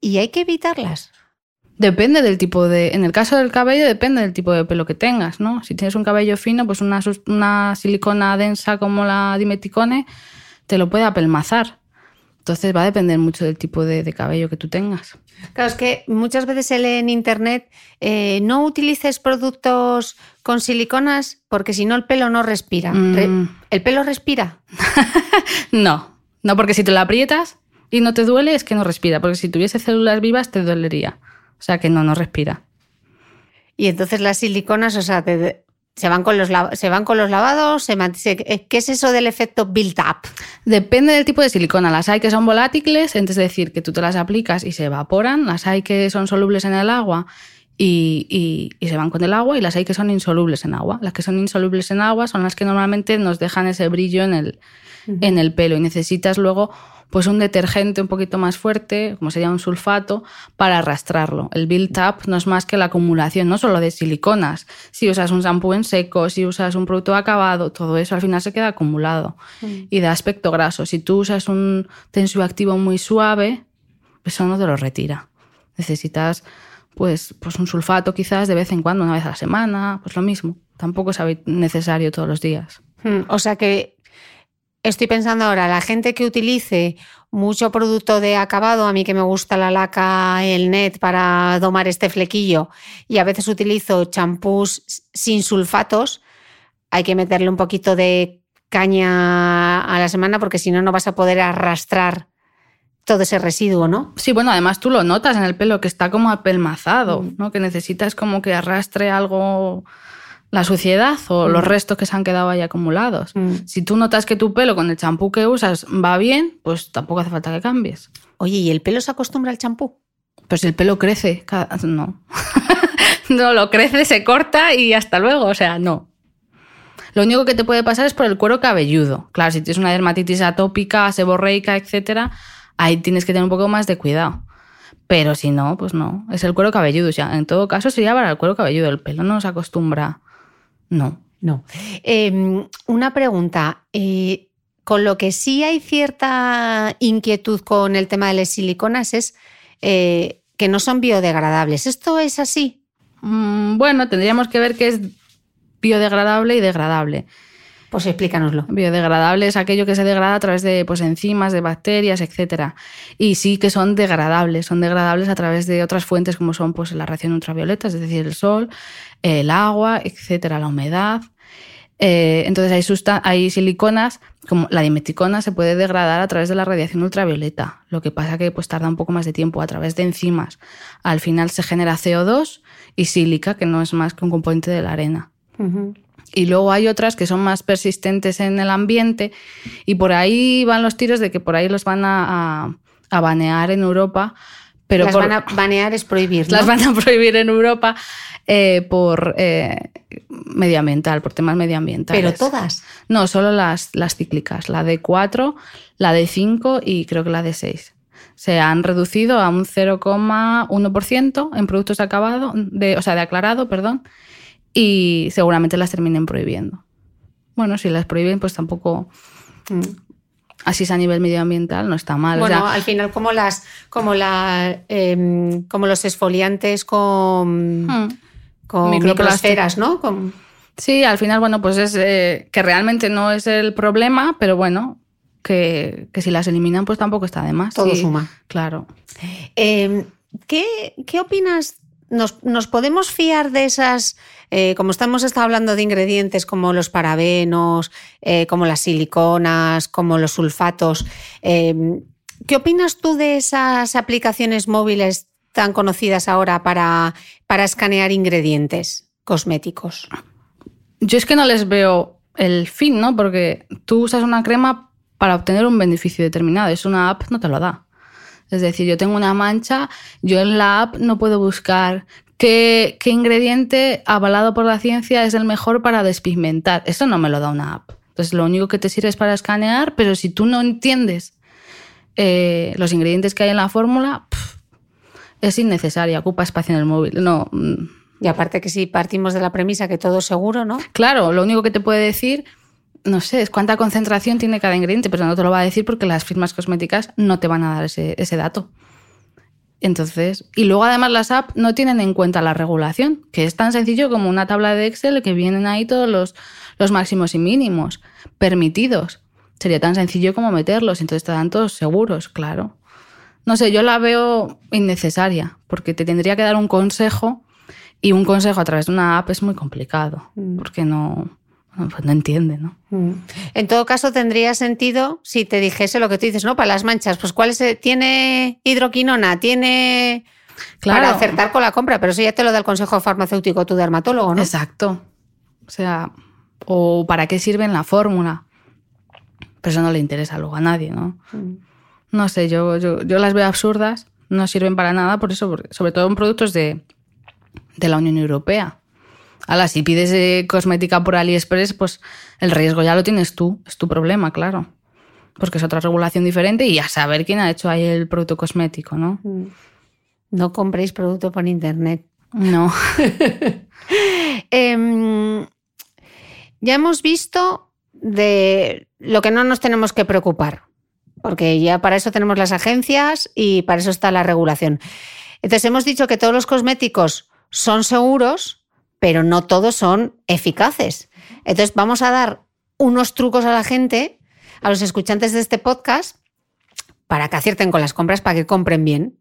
Speaker 1: ¿Y hay que evitarlas?
Speaker 2: Depende del tipo de. En el caso del cabello, depende del tipo de pelo que tengas, ¿no? Si tienes un cabello fino, pues una, una silicona densa como la dimeticone te lo puede apelmazar. Entonces va a depender mucho del tipo de, cabello que tú tengas.
Speaker 1: Claro, es que muchas veces se lee en internet, eh, no utilices productos con siliconas porque si no el pelo no respira. Mm. ¿El pelo respira?
Speaker 2: no, no, porque si te lo aprietas y no te duele es que no respira, porque si tuviese células vivas te dolería. O sea que no, no respira.
Speaker 1: Y entonces las siliconas, o sea, te, ¿Se van, con los, ¿Se van con los lavados? Se, ¿Qué es eso del efecto build-up?
Speaker 2: Depende del tipo de silicona. Las hay que son volátiles, es decir, que tú te las aplicas y se evaporan. Las hay que son solubles en el agua y, y, se van con el agua. Y las hay que son insolubles en agua. Las que son insolubles en agua son las que normalmente nos dejan ese brillo en el, en el pelo. Y necesitas luego pues un detergente un poquito más fuerte, como sería un sulfato, para arrastrarlo. El build-up no es más que la acumulación, no solo de siliconas. Si usas un shampoo en seco, si usas un producto acabado, todo eso al final se queda acumulado mm. y da aspecto graso. Si tú usas un tensioactivo muy suave, eso no te lo retira. Necesitas pues, pues un sulfato quizás de vez en cuando, una vez a la semana, pues lo mismo. Tampoco es necesario todos los días.
Speaker 1: Mm, o sea que estoy pensando ahora, la gente que utilice mucho producto de acabado, a mí que me gusta la laca, el net para domar este flequillo, y a veces utilizo champús sin sulfatos, hay que meterle un poquito de caña a la semana porque si no, no vas a poder arrastrar todo ese residuo, ¿no?
Speaker 2: Sí, bueno, además tú lo notas en el pelo que está como apelmazado, ¿no? Que necesitas como que arrastre algo la suciedad o los restos que se han quedado ahí acumulados. Si tú notas que tu pelo con el champú que usas va bien, pues tampoco hace falta que cambies.
Speaker 1: Oye, ¿y el pelo se acostumbra al champú?
Speaker 2: Si el pelo crece, no. no, lo crece, se corta y hasta luego, o sea, no. Lo único que te puede pasar es por el cuero cabelludo. Claro, si tienes una dermatitis atópica, seborreica, etcétera, ahí tienes que tener un poco más de cuidado. Pero si no, pues no. Es el cuero cabelludo. O sea, en todo caso sería para el cuero cabelludo. El pelo no se acostumbra no.
Speaker 1: No. Em, una pregunta. Eh, con lo que sí hay cierta inquietud con el tema de las siliconas es eh, que no son biodegradables. ¿Esto es así?
Speaker 2: Mm, bueno, tendríamos que ver qué es biodegradable y degradable.
Speaker 1: Pues explícanoslo.
Speaker 2: Biodegradable es aquello que se degrada a través de pues, enzimas, de bacterias, etc. Y sí que son degradables, son degradables a través de otras fuentes como son pues, la radiación ultravioleta, es decir, el sol, el agua, etc., la humedad. Eh, entonces hay, hay siliconas, como la dimeticona se puede degradar a través de la radiación ultravioleta. Lo que pasa que pues, tarda un poco más de tiempo a través de enzimas. Al final se genera CO2 y sílica, que no es más que un componente de la arena. Y luego hay otras que son más persistentes en el ambiente y por ahí van los tiros de que por ahí los van a, banear en Europa. Pero
Speaker 1: las van a banear es prohibir.
Speaker 2: Las van a prohibir en Europa eh, por eh, medioambiental, por temas medioambientales.
Speaker 1: ¿Pero todas?
Speaker 2: No, solo las, las cíclicas, la de 4, la de 5 y creo que la de 6 se han reducido a un 0,1% en productos de acabado, de, o sea, de aclarado, perdón, y seguramente las terminen prohibiendo. Bueno, si las prohíben, pues tampoco. Mm. Así es a nivel medioambiental, no está mal.
Speaker 1: Bueno, al final, como las, como la, em, como los esfoliantes con, mm. con ¿no?
Speaker 2: Sí, al final, bueno, pues es eh, que realmente no es el problema, pero bueno, que, si las eliminan, pues tampoco está de más.
Speaker 1: Todo suma.
Speaker 2: Claro.
Speaker 1: Em, ¿qué, ¿Qué opinas ¿Nos, podemos fiar de esas, eh, como estamos hablando de ingredientes como los parabenos, eh, como las siliconas, como los sulfatos? Em, ¿Qué opinas tú de esas aplicaciones móviles tan conocidas ahora para, para escanear ingredientes cosméticos?
Speaker 2: Yo es que no les veo el fin, ¿no? Porque tú usas una crema para obtener un beneficio determinado. Es una app, no te lo da. Es decir, yo tengo una mancha, yo en la app no puedo buscar qué, ingrediente avalado por la ciencia es el mejor para despigmentar. Eso no me lo da una app. Entonces, lo único que te sirve es para escanear, pero si tú no entiendes eh, los ingredientes que hay en la fórmula, es innecesaria, ocupa espacio en el móvil. No. Mm.
Speaker 1: Y aparte que si partimos de la premisa que todo es seguro, ¿no?
Speaker 2: Claro, lo único que te puede decir no sé, es cuánta concentración tiene cada ingrediente, pero no te lo va a decir porque las firmas cosméticas no te van a dar ese, dato. Entonces, y luego además las apps no tienen en cuenta la regulación, que es tan sencillo como una tabla de Excel que vienen ahí todos los, los máximos y mínimos permitidos. Sería tan sencillo como meterlos, entonces te dan todos seguros, claro. No sé, yo la veo innecesaria, porque te tendría que dar un consejo y un consejo a través de una app es muy complicado, mm. porque no, pues no entiende, ¿no? Mm.
Speaker 1: En todo caso, tendría sentido si te dijese lo que tú dices, ¿no? Para las manchas, pues ¿cuál es? ¿Tiene hidroquinona? ¿Tiene...? Claro. Para acertar con la compra, pero eso ya te lo da el consejo farmacéutico tu dermatólogo, ¿no?
Speaker 2: Exacto. O sea, o para qué sirve la fórmula. Pero eso no le interesa luego a nadie, ¿no? Mm. No sé, yo, yo, yo, las veo absurdas, no sirven para nada, por eso, sobre todo en productos de, de la Unión Europea. Ahora, si pides eh, cosmética por AliExpress, pues el riesgo ya lo tienes tú, es tu problema, claro. Porque es otra regulación diferente y a saber quién ha hecho ahí el producto cosmético, ¿no? Mm.
Speaker 1: No compréis producto por internet.
Speaker 2: No.
Speaker 1: Em, ya hemos visto de lo que no nos tenemos que preocupar, porque ya para eso tenemos las agencias y para eso está la regulación. Entonces hemos dicho que todos los cosméticos son seguros, pero no todos son eficaces. Entonces vamos a dar unos trucos a la gente a los escuchantes de este podcast para que acierten con las compras, para que compren bien.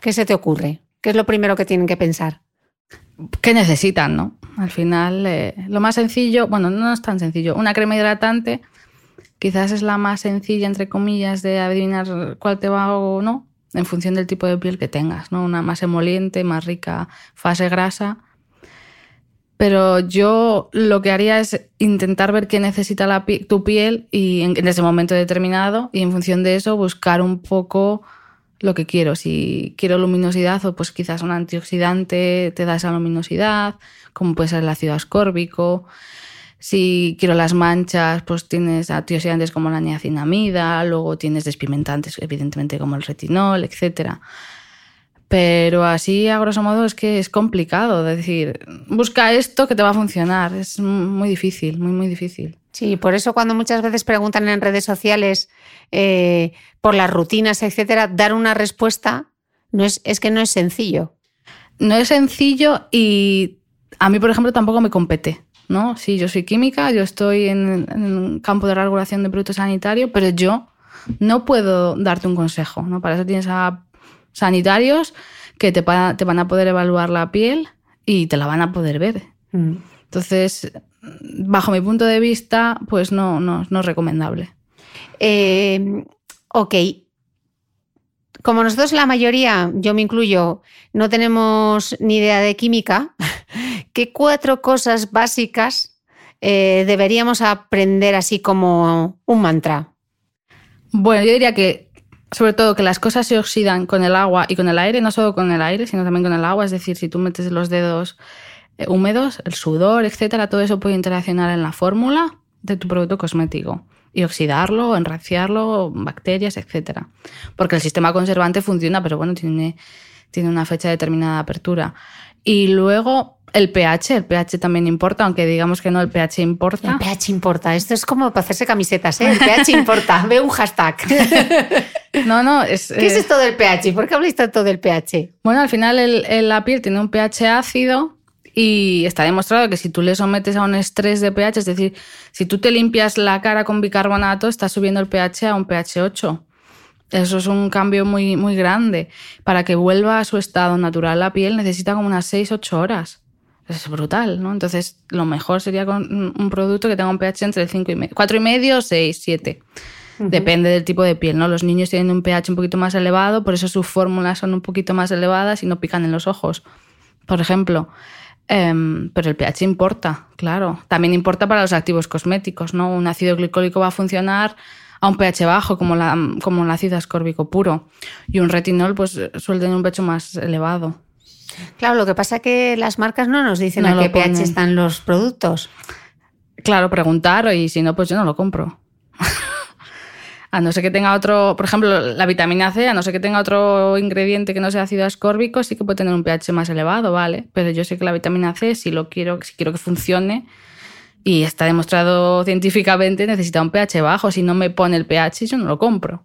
Speaker 1: ¿Qué se te ocurre? ¿Qué es lo primero que tienen que pensar?
Speaker 2: ¿Qué necesitan, no? Al final, eh, lo más sencillo, bueno, no es tan sencillo. Una crema hidratante quizás es la más sencilla, entre comillas, de adivinar cuál te va o no, en función del tipo de piel que tengas, ¿no? Una más emoliente, más rica, fase grasa. Pero yo lo que haría es intentar ver qué necesita la tu piel y en, en ese momento determinado y en función de eso buscar un poco lo que quiero. Si quiero luminosidad, o pues quizás un antioxidante te da esa luminosidad, como puede ser el ácido ascórbico. Si quiero las manchas, pues tienes antioxidantes como la niacinamida, luego tienes despimentantes, evidentemente, como el retinol, etc. Pero así, a grosso modo, es que es complicado. Decir, busca esto que te va a funcionar. Es muy difícil, muy, muy difícil.
Speaker 1: Sí, por eso cuando muchas veces preguntan en redes sociales eh, por las rutinas, etcétera, dar una respuesta no es, es que no es sencillo.
Speaker 2: No es sencillo y a mí, por ejemplo, tampoco me compete. ¿no? Sí, yo soy química, yo estoy en, el campo de regulación de productos sanitarios, pero yo no puedo darte un consejo. ¿no? Para eso tienes a sanitarios que te, te van a poder evaluar la piel y te la van a poder ver. Mm. Entonces, bajo mi punto de vista, pues no, no, es recomendable.
Speaker 1: Eh, ok. Como nosotros la mayoría, yo me incluyo, no tenemos ni idea de química, ¿qué cuatro cosas básicas eh, deberíamos aprender así como un mantra?
Speaker 2: Bueno, yo diría que sobre todo que las cosas se oxidan con el agua y con el aire, no solo con el aire, sino también con el agua. Es decir, si tú metes los dedos eh, húmedos, el sudor, etcétera, todo eso puede interaccionar en la fórmula de tu producto cosmético y oxidarlo, enraciarlo, bacterias, etcétera. Porque el sistema conservante funciona, pero bueno, tiene, tiene una fecha determinada de apertura. Y luego el pH, el pH también importa, aunque digamos que no, el pH importa.
Speaker 1: El pH importa, esto es como para hacerse camisetas, ¿eh? El pH importa, ve un hashtag.
Speaker 2: no, no, es...
Speaker 1: ¿Qué es eh, esto del pH? ¿Por qué habláis tanto del pH?
Speaker 2: Bueno, al final el, la piel tiene un pH ácido y está demostrado que si tú le sometes a un estrés de pH, es decir, si tú te limpias la cara con bicarbonato, estás subiendo el pH a un pH 8. Eso es un cambio muy, muy grande. Para que vuelva a su estado natural la piel necesita como unas 6-8 horas. Es brutal, ¿no? Entonces, lo mejor sería con un producto que tenga un pH entre 5 y medio, 4 y medio, 6, 7. Depende del tipo de piel, ¿no? Los niños tienen un pH un poquito más elevado, por eso sus fórmulas son un poquito más elevadas y no pican en los ojos. Por ejemplo, Em, pero el pH importa, claro. También importa para los activos cosméticos, ¿no? Un ácido glicólico va a funcionar a un pH bajo, como, la, como el ácido ascórbico puro. Y un retinol, pues, suele tener un pH más elevado.
Speaker 1: Claro, lo que pasa es que las marcas no nos dicen a qué pH están los productos.
Speaker 2: Claro, preguntar y si no, pues yo no lo compro. A no ser que tenga otro, por ejemplo, la vitamina C, a no ser que tenga otro ingrediente que no sea ácido ascórbico, sí que puede tener un pH más elevado, ¿vale? Pero yo sé que la vitamina C, si lo quiero, si quiero que funcione, y está demostrado científicamente, necesita un pH bajo. Si no me pone el pH, yo no lo compro.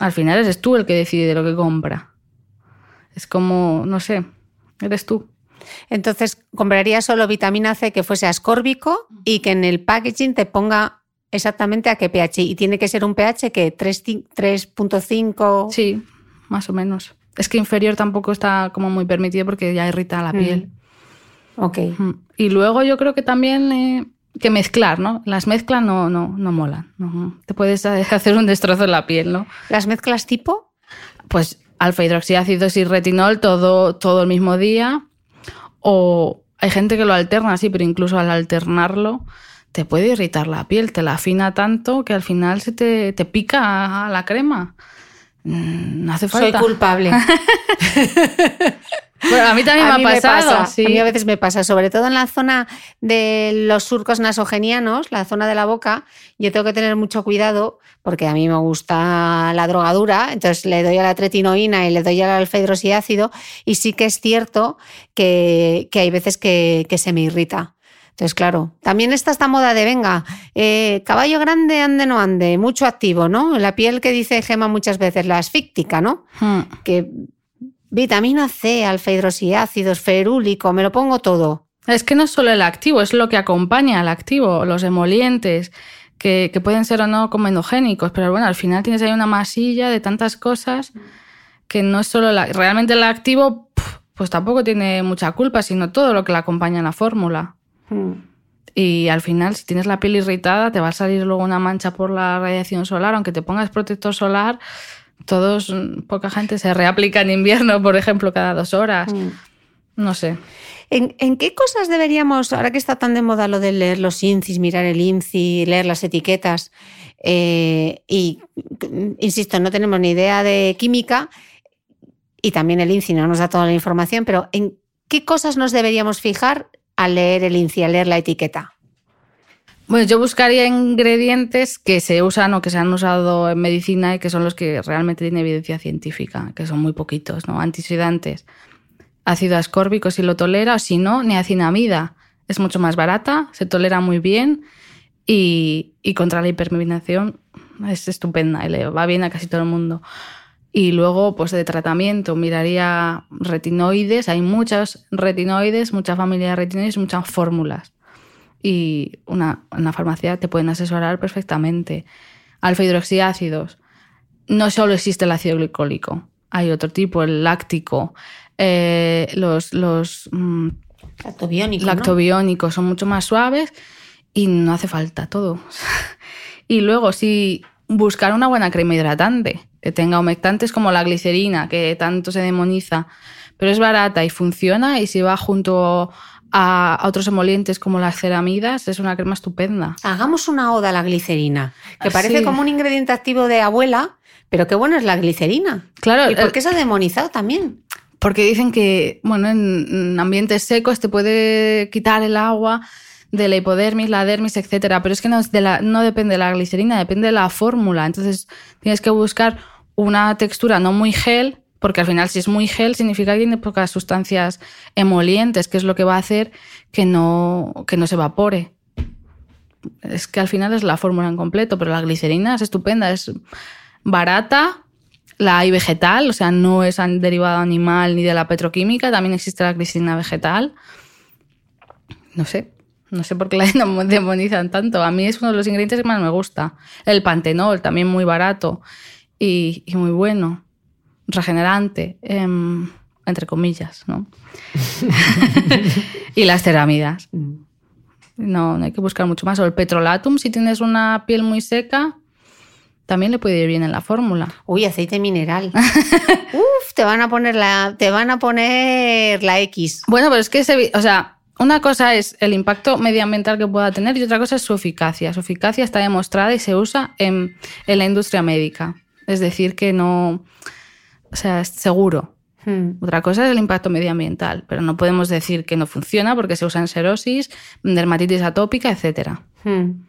Speaker 2: Al final eres tú el que decide lo que compra. Es como, no sé, eres tú.
Speaker 1: Entonces, compraría solo vitamina C que fuese ascórbico y que en el packaging te ponga exactamente a qué pH. Y tiene que ser un pH que 3.5.
Speaker 2: Sí, más o menos. Es que inferior tampoco está como muy permitido porque ya irrita la piel.
Speaker 1: Mm. Ok.
Speaker 2: Y luego yo creo que también eh, que mezclar, ¿no? Las mezclas no, no, no molan. Te puedes hacer un destrozo en la piel, ¿no?
Speaker 1: ¿Las mezclas tipo?
Speaker 2: Pues alfa hidroxiácidos y retinol todo, todo el mismo día. O hay gente que lo alterna así, pero incluso al alternarlo te puede irritar la piel, te la afina tanto que al final se te, te pica la crema. Mm, no hace falta.
Speaker 1: Soy culpable.
Speaker 2: Bueno, a mí también me ha pasado.
Speaker 1: A mí a veces me pasa, sobre todo en la zona de los surcos nasogenianos, la zona de la boca, yo tengo que tener mucho cuidado porque a mí me gusta la drogadura, entonces le doy a la tretinoína y le doy al alfa hidroxiácido y sí que es cierto que, hay veces que, que se me irrita. Entonces, claro, también está esta moda de, venga, eh, caballo grande, ande, no ande, mucho activo, ¿no? La piel que dice Gema muchas veces, la asfíctica, ¿no? Hmm. Que vitamina C, alfa hidroxiácidos, ferúlico, me lo pongo todo.
Speaker 2: Es que no es solo el activo, es lo que acompaña al activo, los emolientes, que, que pueden ser o no comedogénicos, pero bueno, al final tienes ahí una masilla de tantas cosas que no es solo la, realmente el activo, pues tampoco tiene mucha culpa, sino todo lo que le acompaña en la fórmula.
Speaker 1: Mm.
Speaker 2: Y al final, si tienes la piel irritada, te va a salir luego una mancha por la radiación solar. Aunque te pongas protector solar, todos, mm, poca gente se reaplica en invierno, por ejemplo, cada dos horas.
Speaker 1: Mm.
Speaker 2: No sé.
Speaker 1: ¿En, en qué cosas deberíamos, ahora que está tan de moda lo de leer los INCIs, mirar el INCI, leer las etiquetas, eh, y insisto, no tenemos ni idea de química y también el INCI no nos da toda la información, pero ¿en qué cosas nos deberíamos fijar al leer el INCI, al leer la etiqueta?
Speaker 2: Bueno, yo buscaría ingredientes que se usan o que se han usado en medicina y que son los que realmente tienen evidencia científica, que son muy poquitos, ¿no? Antioxidantes. Ácido ascórbico si lo tolera, o si no, niacinamida. Es mucho más barata, se tolera muy bien y, y contra la hipermelaminación es estupenda y le va bien a casi todo el mundo. Y luego, pues de tratamiento, miraría retinoides. Hay muchos retinoides, mucha familia de retinoides, muchas fórmulas. Y una, farmacia te pueden asesorar perfectamente. Alfa hidroxiácidos. No solo existe el ácido glicólico, hay otro tipo, el láctico. Eh, los los mm,
Speaker 1: Lactobiónico, ¿no?
Speaker 2: lactobiónicos son mucho más suaves y no hace falta todo. y luego, si buscar una buena crema hidratante, que tenga humectantes como la glicerina, que tanto se demoniza, pero es barata y funciona, y si va junto a, otros emolientes como las ceramidas, es una crema estupenda.
Speaker 1: Hagamos una oda a la glicerina, que parece
Speaker 2: sí.
Speaker 1: como un ingrediente activo de abuela, pero qué bueno es la glicerina.
Speaker 2: Claro,
Speaker 1: ¿Y por
Speaker 2: el-
Speaker 1: qué se ha demonizado también?
Speaker 2: Porque dicen que, bueno, en, en ambientes secos te puede quitar el agua de la hipodermis, la dermis, etcétera. Pero es que no, es de la- no depende de la glicerina, depende de la fórmula. Entonces tienes que buscar una textura no muy gel, porque al final si es muy gel significa que tiene pocas sustancias emolientes, que es lo que va a hacer que no, que no se evapore. Es que al final es la fórmula en completo, pero la glicerina es estupenda, es barata, la hay vegetal, o sea, no es derivado animal ni de la petroquímica, también existe la glicerina vegetal. No sé, no sé por qué la demo- demonizan tanto. A mí es uno de los ingredientes que más me gusta. El pantenol, también muy barato y, y muy bueno, regenerante, em, entre comillas, ¿no? y las ceramidas. No, no hay que buscar mucho más. O el petrolatum, si tienes una piel muy seca, también le puede ir bien en la fórmula.
Speaker 1: Uy, aceite mineral. Uf, te van a poner la, te van a poner la X.
Speaker 2: Bueno, pero es que, se, o sea, una cosa es el impacto medioambiental que pueda tener y otra cosa es su eficacia. Su eficacia está demostrada y se usa en, en la industria médica. Es decir, que no, o sea, es seguro.
Speaker 1: Hmm.
Speaker 2: Otra cosa es el impacto medioambiental, pero no podemos decir que no funciona porque se usa en serosis, dermatitis atópica, etcétera.
Speaker 1: Hmm.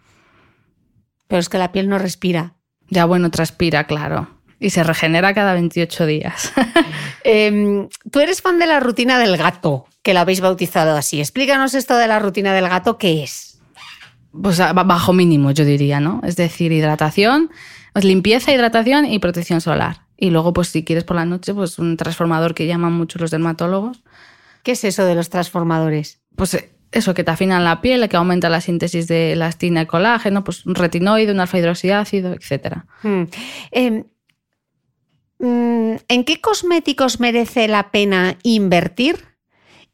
Speaker 1: Pero es que la piel no respira.
Speaker 2: Ya bueno, transpira, claro. Y se regenera cada 28 días.
Speaker 1: Em, Tú eres fan de la rutina del gato, que la habéis bautizado así. Explícanos esto de la rutina del gato, ¿qué es?
Speaker 2: pues bajo mínimo, yo diría, ¿no? Es decir, hidratación, pues, limpieza, hidratación y protección solar. Y luego, pues si quieres por la noche, pues un transformador que llaman mucho los dermatólogos.
Speaker 1: ¿Qué es eso de los transformadores?
Speaker 2: Pues eh, eso, que te afinan la piel, que aumenta la síntesis de elastina y colágeno, pues un retinoide, un alfa hidroxiácido, etcétera.
Speaker 1: Hmm. Em, mm, ¿En qué cosméticos merece la pena invertir?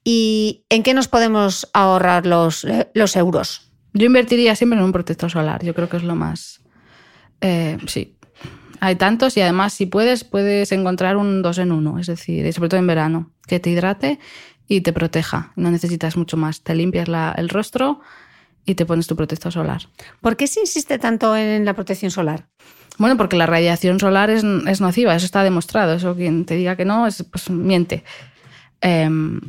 Speaker 1: ¿Y en qué nos podemos ahorrar los, eh, los euros?
Speaker 2: Yo invertiría siempre en un protector solar, yo creo que es lo más... eh, sí. Hay tantos y además si puedes, puedes encontrar un dos en uno, es decir, sobre todo en verano, que te hidrate y te proteja. No necesitas mucho más. Te limpias la- el rostro y te pones tu protector solar.
Speaker 1: ¿Por qué se insiste tanto en la protección solar?
Speaker 2: Bueno, porque la radiación solar es, es nociva, eso está demostrado. Eso quien te diga que no, es, pues miente. Em,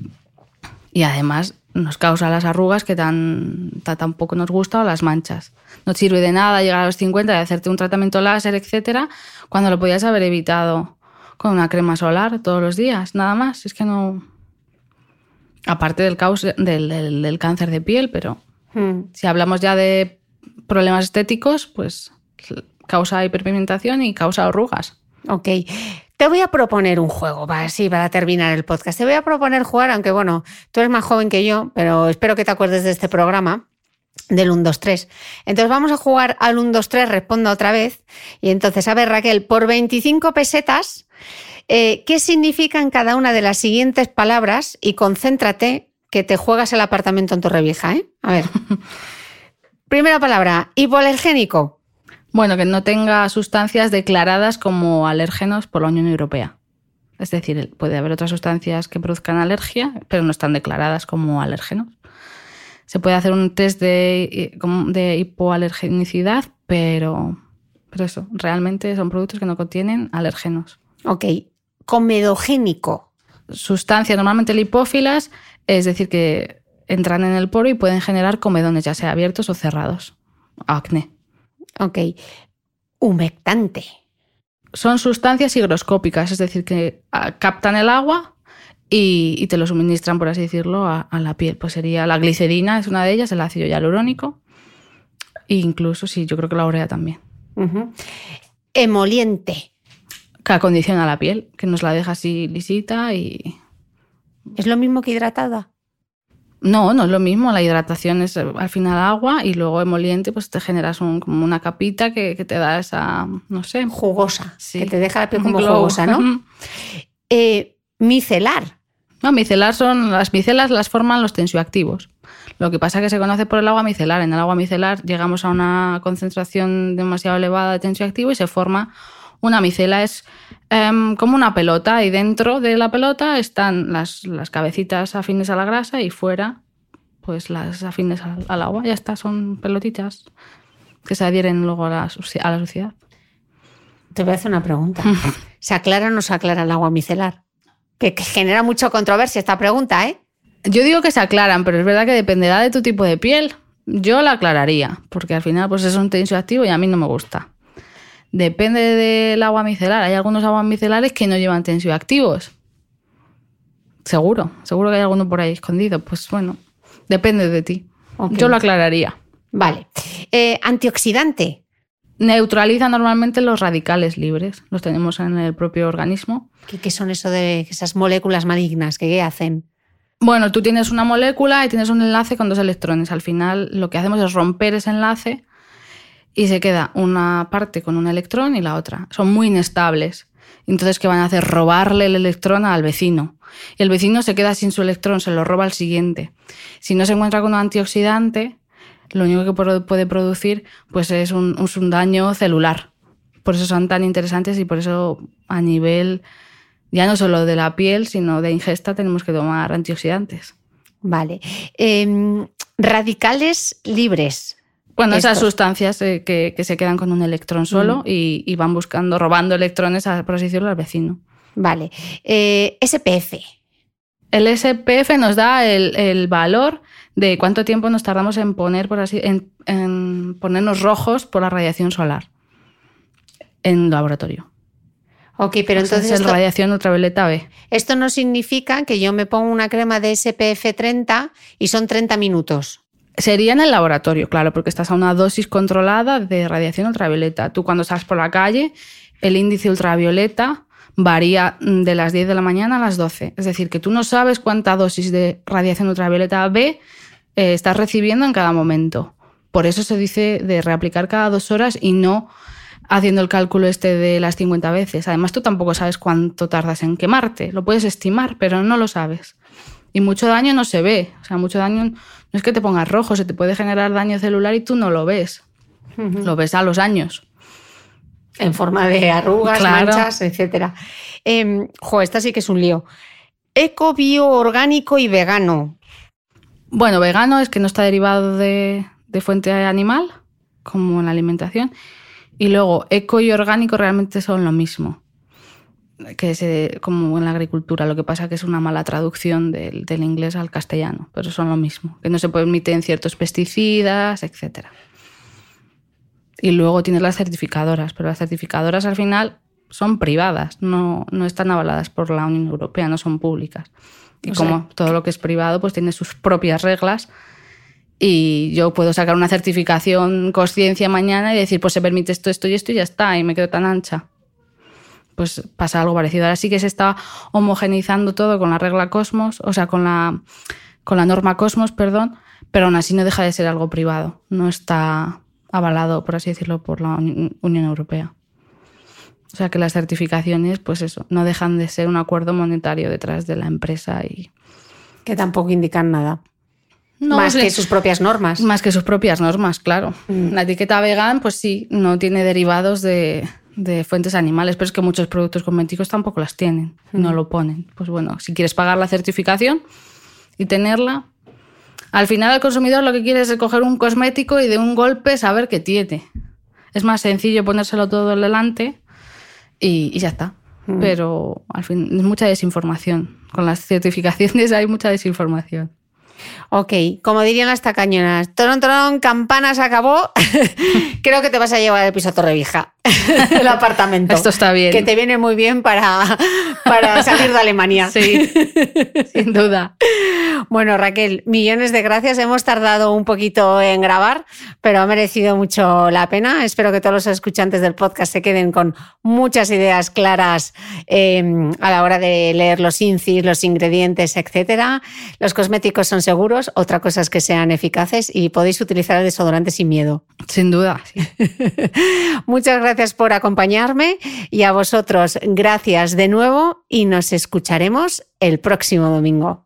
Speaker 2: y además nos causa las arrugas que tan, ta- tampoco nos gusta o las manchas. No te sirve de nada llegar a los 50 y hacerte un tratamiento láser, etcétera, cuando lo podías haber evitado con una crema solar todos los días, nada más. Es que no. Aparte del, causa, del, del- del cáncer de piel, pero
Speaker 1: Hmm.
Speaker 2: si hablamos ya de problemas estéticos, pues causa hiperpigmentación y causa arrugas.
Speaker 1: Ok. Te voy a proponer un juego, para, así, para terminar el podcast. Te voy a proponer jugar, aunque bueno, tú eres más joven que yo, pero espero que te acuerdes de este programa. del 1, 2, 3. Entonces vamos a jugar al 1, 2, 3, responda otra vez. Y entonces, a ver, Raquel, por 25 pesetas, eh, ¿qué significan cada una de las siguientes palabras? Y concéntrate que te juegas el apartamento en Torrevieja, ¿eh? A ver. Primera palabra, hipoalergénico.
Speaker 2: Bueno, que no tenga sustancias declaradas como alérgenos por la Unión Europea. Es decir, puede haber otras sustancias que produzcan alergia, pero no están declaradas como alérgenos. Se puede hacer un test de, de hipoalergenicidad, pero, pero eso, realmente son productos que no contienen alérgenos.
Speaker 1: Ok. Comedogénico.
Speaker 2: Sustancias normalmente lipófilas, es decir, que entran en el poro y pueden generar comedones, ya sea abiertos o cerrados. Acné.
Speaker 1: Ok. Humectante.
Speaker 2: Son sustancias higroscópicas, es decir, que ah, captan el agua y, te lo suministran, por así decirlo, a, la piel. Pues sería la glicerina, es una de ellas, el ácido hialurónico. E incluso, sí, yo creo que la urea también.
Speaker 1: Emoliente.
Speaker 2: Que acondiciona la piel, que nos la deja así lisita y.
Speaker 1: ¿Es lo mismo que hidratada?
Speaker 2: No, no es lo mismo. La hidratación es eh, al final agua y luego emoliente, pues te generas un, como una capita que, te da esa, no sé.
Speaker 1: Jugosa. Que te deja la piel como jugosa, ¿no? Eh, micelar.
Speaker 2: No, micelar son. Las micelas las forman los tensioactivos. Lo que pasa es que se conoce por el agua micelar. En el agua micelar llegamos a una concentración demasiado elevada de tensioactivo y se forma una micela. Es em, como una pelota y dentro de la pelota están las, las, cabecitas afines a la grasa y fuera pues las afines al, agua. Ya está, son pelotitas que se adhieren luego a la, a la suciedad.
Speaker 1: Te voy a hacer una pregunta. ¿Se aclara o no se aclara el agua micelar? Que, genera mucha controversia esta pregunta, ¿eh?
Speaker 2: Yo digo que se aclaran, pero es verdad que dependerá de tu tipo de piel. Yo la aclararía, porque al final pues es un tensioactivo y a mí no me gusta. Depende del agua micelar. Hay algunos aguas micelares que no llevan tensioactivos. Seguro, seguro que hay alguno por ahí escondido. Pues bueno, depende de ti. Yo lo aclararía.
Speaker 1: Vale. Eh, antioxidante.
Speaker 2: Neutraliza normalmente los radicales libres. Los tenemos en el propio organismo.
Speaker 1: ¿Qué, son eso de esas moléculas malignas? ¿Qué, hacen?
Speaker 2: Bueno, tú tienes una molécula y tienes un enlace con dos electrones. Al final lo que hacemos es romper ese enlace y se queda una parte con un electrón y la otra. Son muy inestables. Entonces, ¿qué van a hacer? Robarle el electrón al vecino. Y el vecino se queda sin su electrón, se lo roba al siguiente. Si no se encuentra con un antioxidante, lo único que puede producir pues es un, un daño celular. Por eso son tan interesantes y por eso a nivel ya no solo de la piel, sino de ingesta tenemos que tomar antioxidantes.
Speaker 1: Vale. Em, radicales libres.
Speaker 2: Bueno, esas sustancias eh, que, se quedan con un electrón solo y, van buscando, robando electrones, por así decirlo, al vecino.
Speaker 1: Vale. Eh, SPF.
Speaker 2: El SPF nos da el, valor de cuánto tiempo nos tardamos en poner, por así, en, ponernos rojos por la radiación solar en laboratorio.
Speaker 1: Ok, pero entonces.
Speaker 2: Es radiación ultravioleta B.
Speaker 1: Esto no significa que yo me ponga una crema de SPF 30 y son 30 minutos.
Speaker 2: Sería en el laboratorio, claro, porque estás a una dosis controlada de radiación ultravioleta. Tú cuando estás por la calle, el índice ultravioleta varía de las 10 de la mañana a las 12. Es decir, que tú no sabes cuánta dosis de radiación ultravioleta B eh, estás recibiendo en cada momento. Por eso se dice de reaplicar cada dos horas y no haciendo el cálculo este de las 50 veces. Además, tú tampoco sabes cuánto tardas en quemarte. Lo puedes estimar, pero no lo sabes. Y mucho daño no se ve. O sea, mucho daño no es que te pongas rojo, se te puede generar daño celular y tú no lo ves. Lo ves a los años.
Speaker 1: En forma de arrugas, manchas, etc. Eh, jo, esta sí que es un lío. Eco, bio, orgánico y vegano.
Speaker 2: Bueno, vegano es que no está derivado de, de fuente animal, como en la alimentación. Y luego, eco y orgánico realmente son lo mismo que es como en la agricultura, lo que pasa que es una mala traducción del, del, inglés al castellano, pero son lo mismo, que no se permiten ciertos pesticidas, etc. Y luego tienes las certificadoras, pero las certificadoras al final son privadas, no, no están avaladas por la Unión Europea, no son públicas. Y como todo lo que es privado, pues tiene sus propias reglas. Y yo puedo sacar una certificación conciencia mañana y decir, pues se permite esto, esto y esto y ya está, y me quedo tan ancha pues pasa algo parecido. Ahora sí que se está homogenizando todo con la regla Cosmos, o sea, con la, con la norma Cosmos, perdón, pero aún así no deja de ser algo privado, no está avalado, por así decirlo, por la Unión Europea. O sea que las certificaciones, pues eso, no dejan de ser un acuerdo monetario detrás de la empresa y...
Speaker 1: Que tampoco indican nada. más que sus propias normas.
Speaker 2: Más que sus propias normas, claro. Mm. La etiqueta vegan, pues sí, no tiene derivados de, fuentes animales, pero es que muchos productos cosméticos tampoco las tienen, no mm. lo ponen. Pues bueno, si quieres pagar la certificación y tenerla, al final el consumidor lo que quiere es coger un cosmético y de un golpe saber qué tiene. Es más sencillo ponérselo todo delante y, ya está. Mm. Pero al fin es mucha desinformación. Con las certificaciones hay mucha desinformación.
Speaker 1: Ok, como dirían las tacañonas, tron, tron, campanas acabó. Creo que te vas a llevar el piso a Torrevieja, el apartamento.
Speaker 2: Esto está bien.
Speaker 1: Que te viene muy bien para, para salir de Alemania.
Speaker 2: Sí, sin duda.
Speaker 1: Bueno, Raquel, millones de gracias. Hemos tardado un poquito en grabar, pero ha merecido mucho la pena. Espero que todos los escuchantes del podcast se queden con muchas ideas claras em, a la hora de leer los incis, los ingredientes, etcétera. Los cosméticos son seguros, otra cosa es que sean eficaces y podéis utilizar el desodorante sin miedo.
Speaker 2: Sin duda.
Speaker 1: Muchas gracias por acompañarme y a vosotros gracias de nuevo y nos escucharemos el próximo domingo.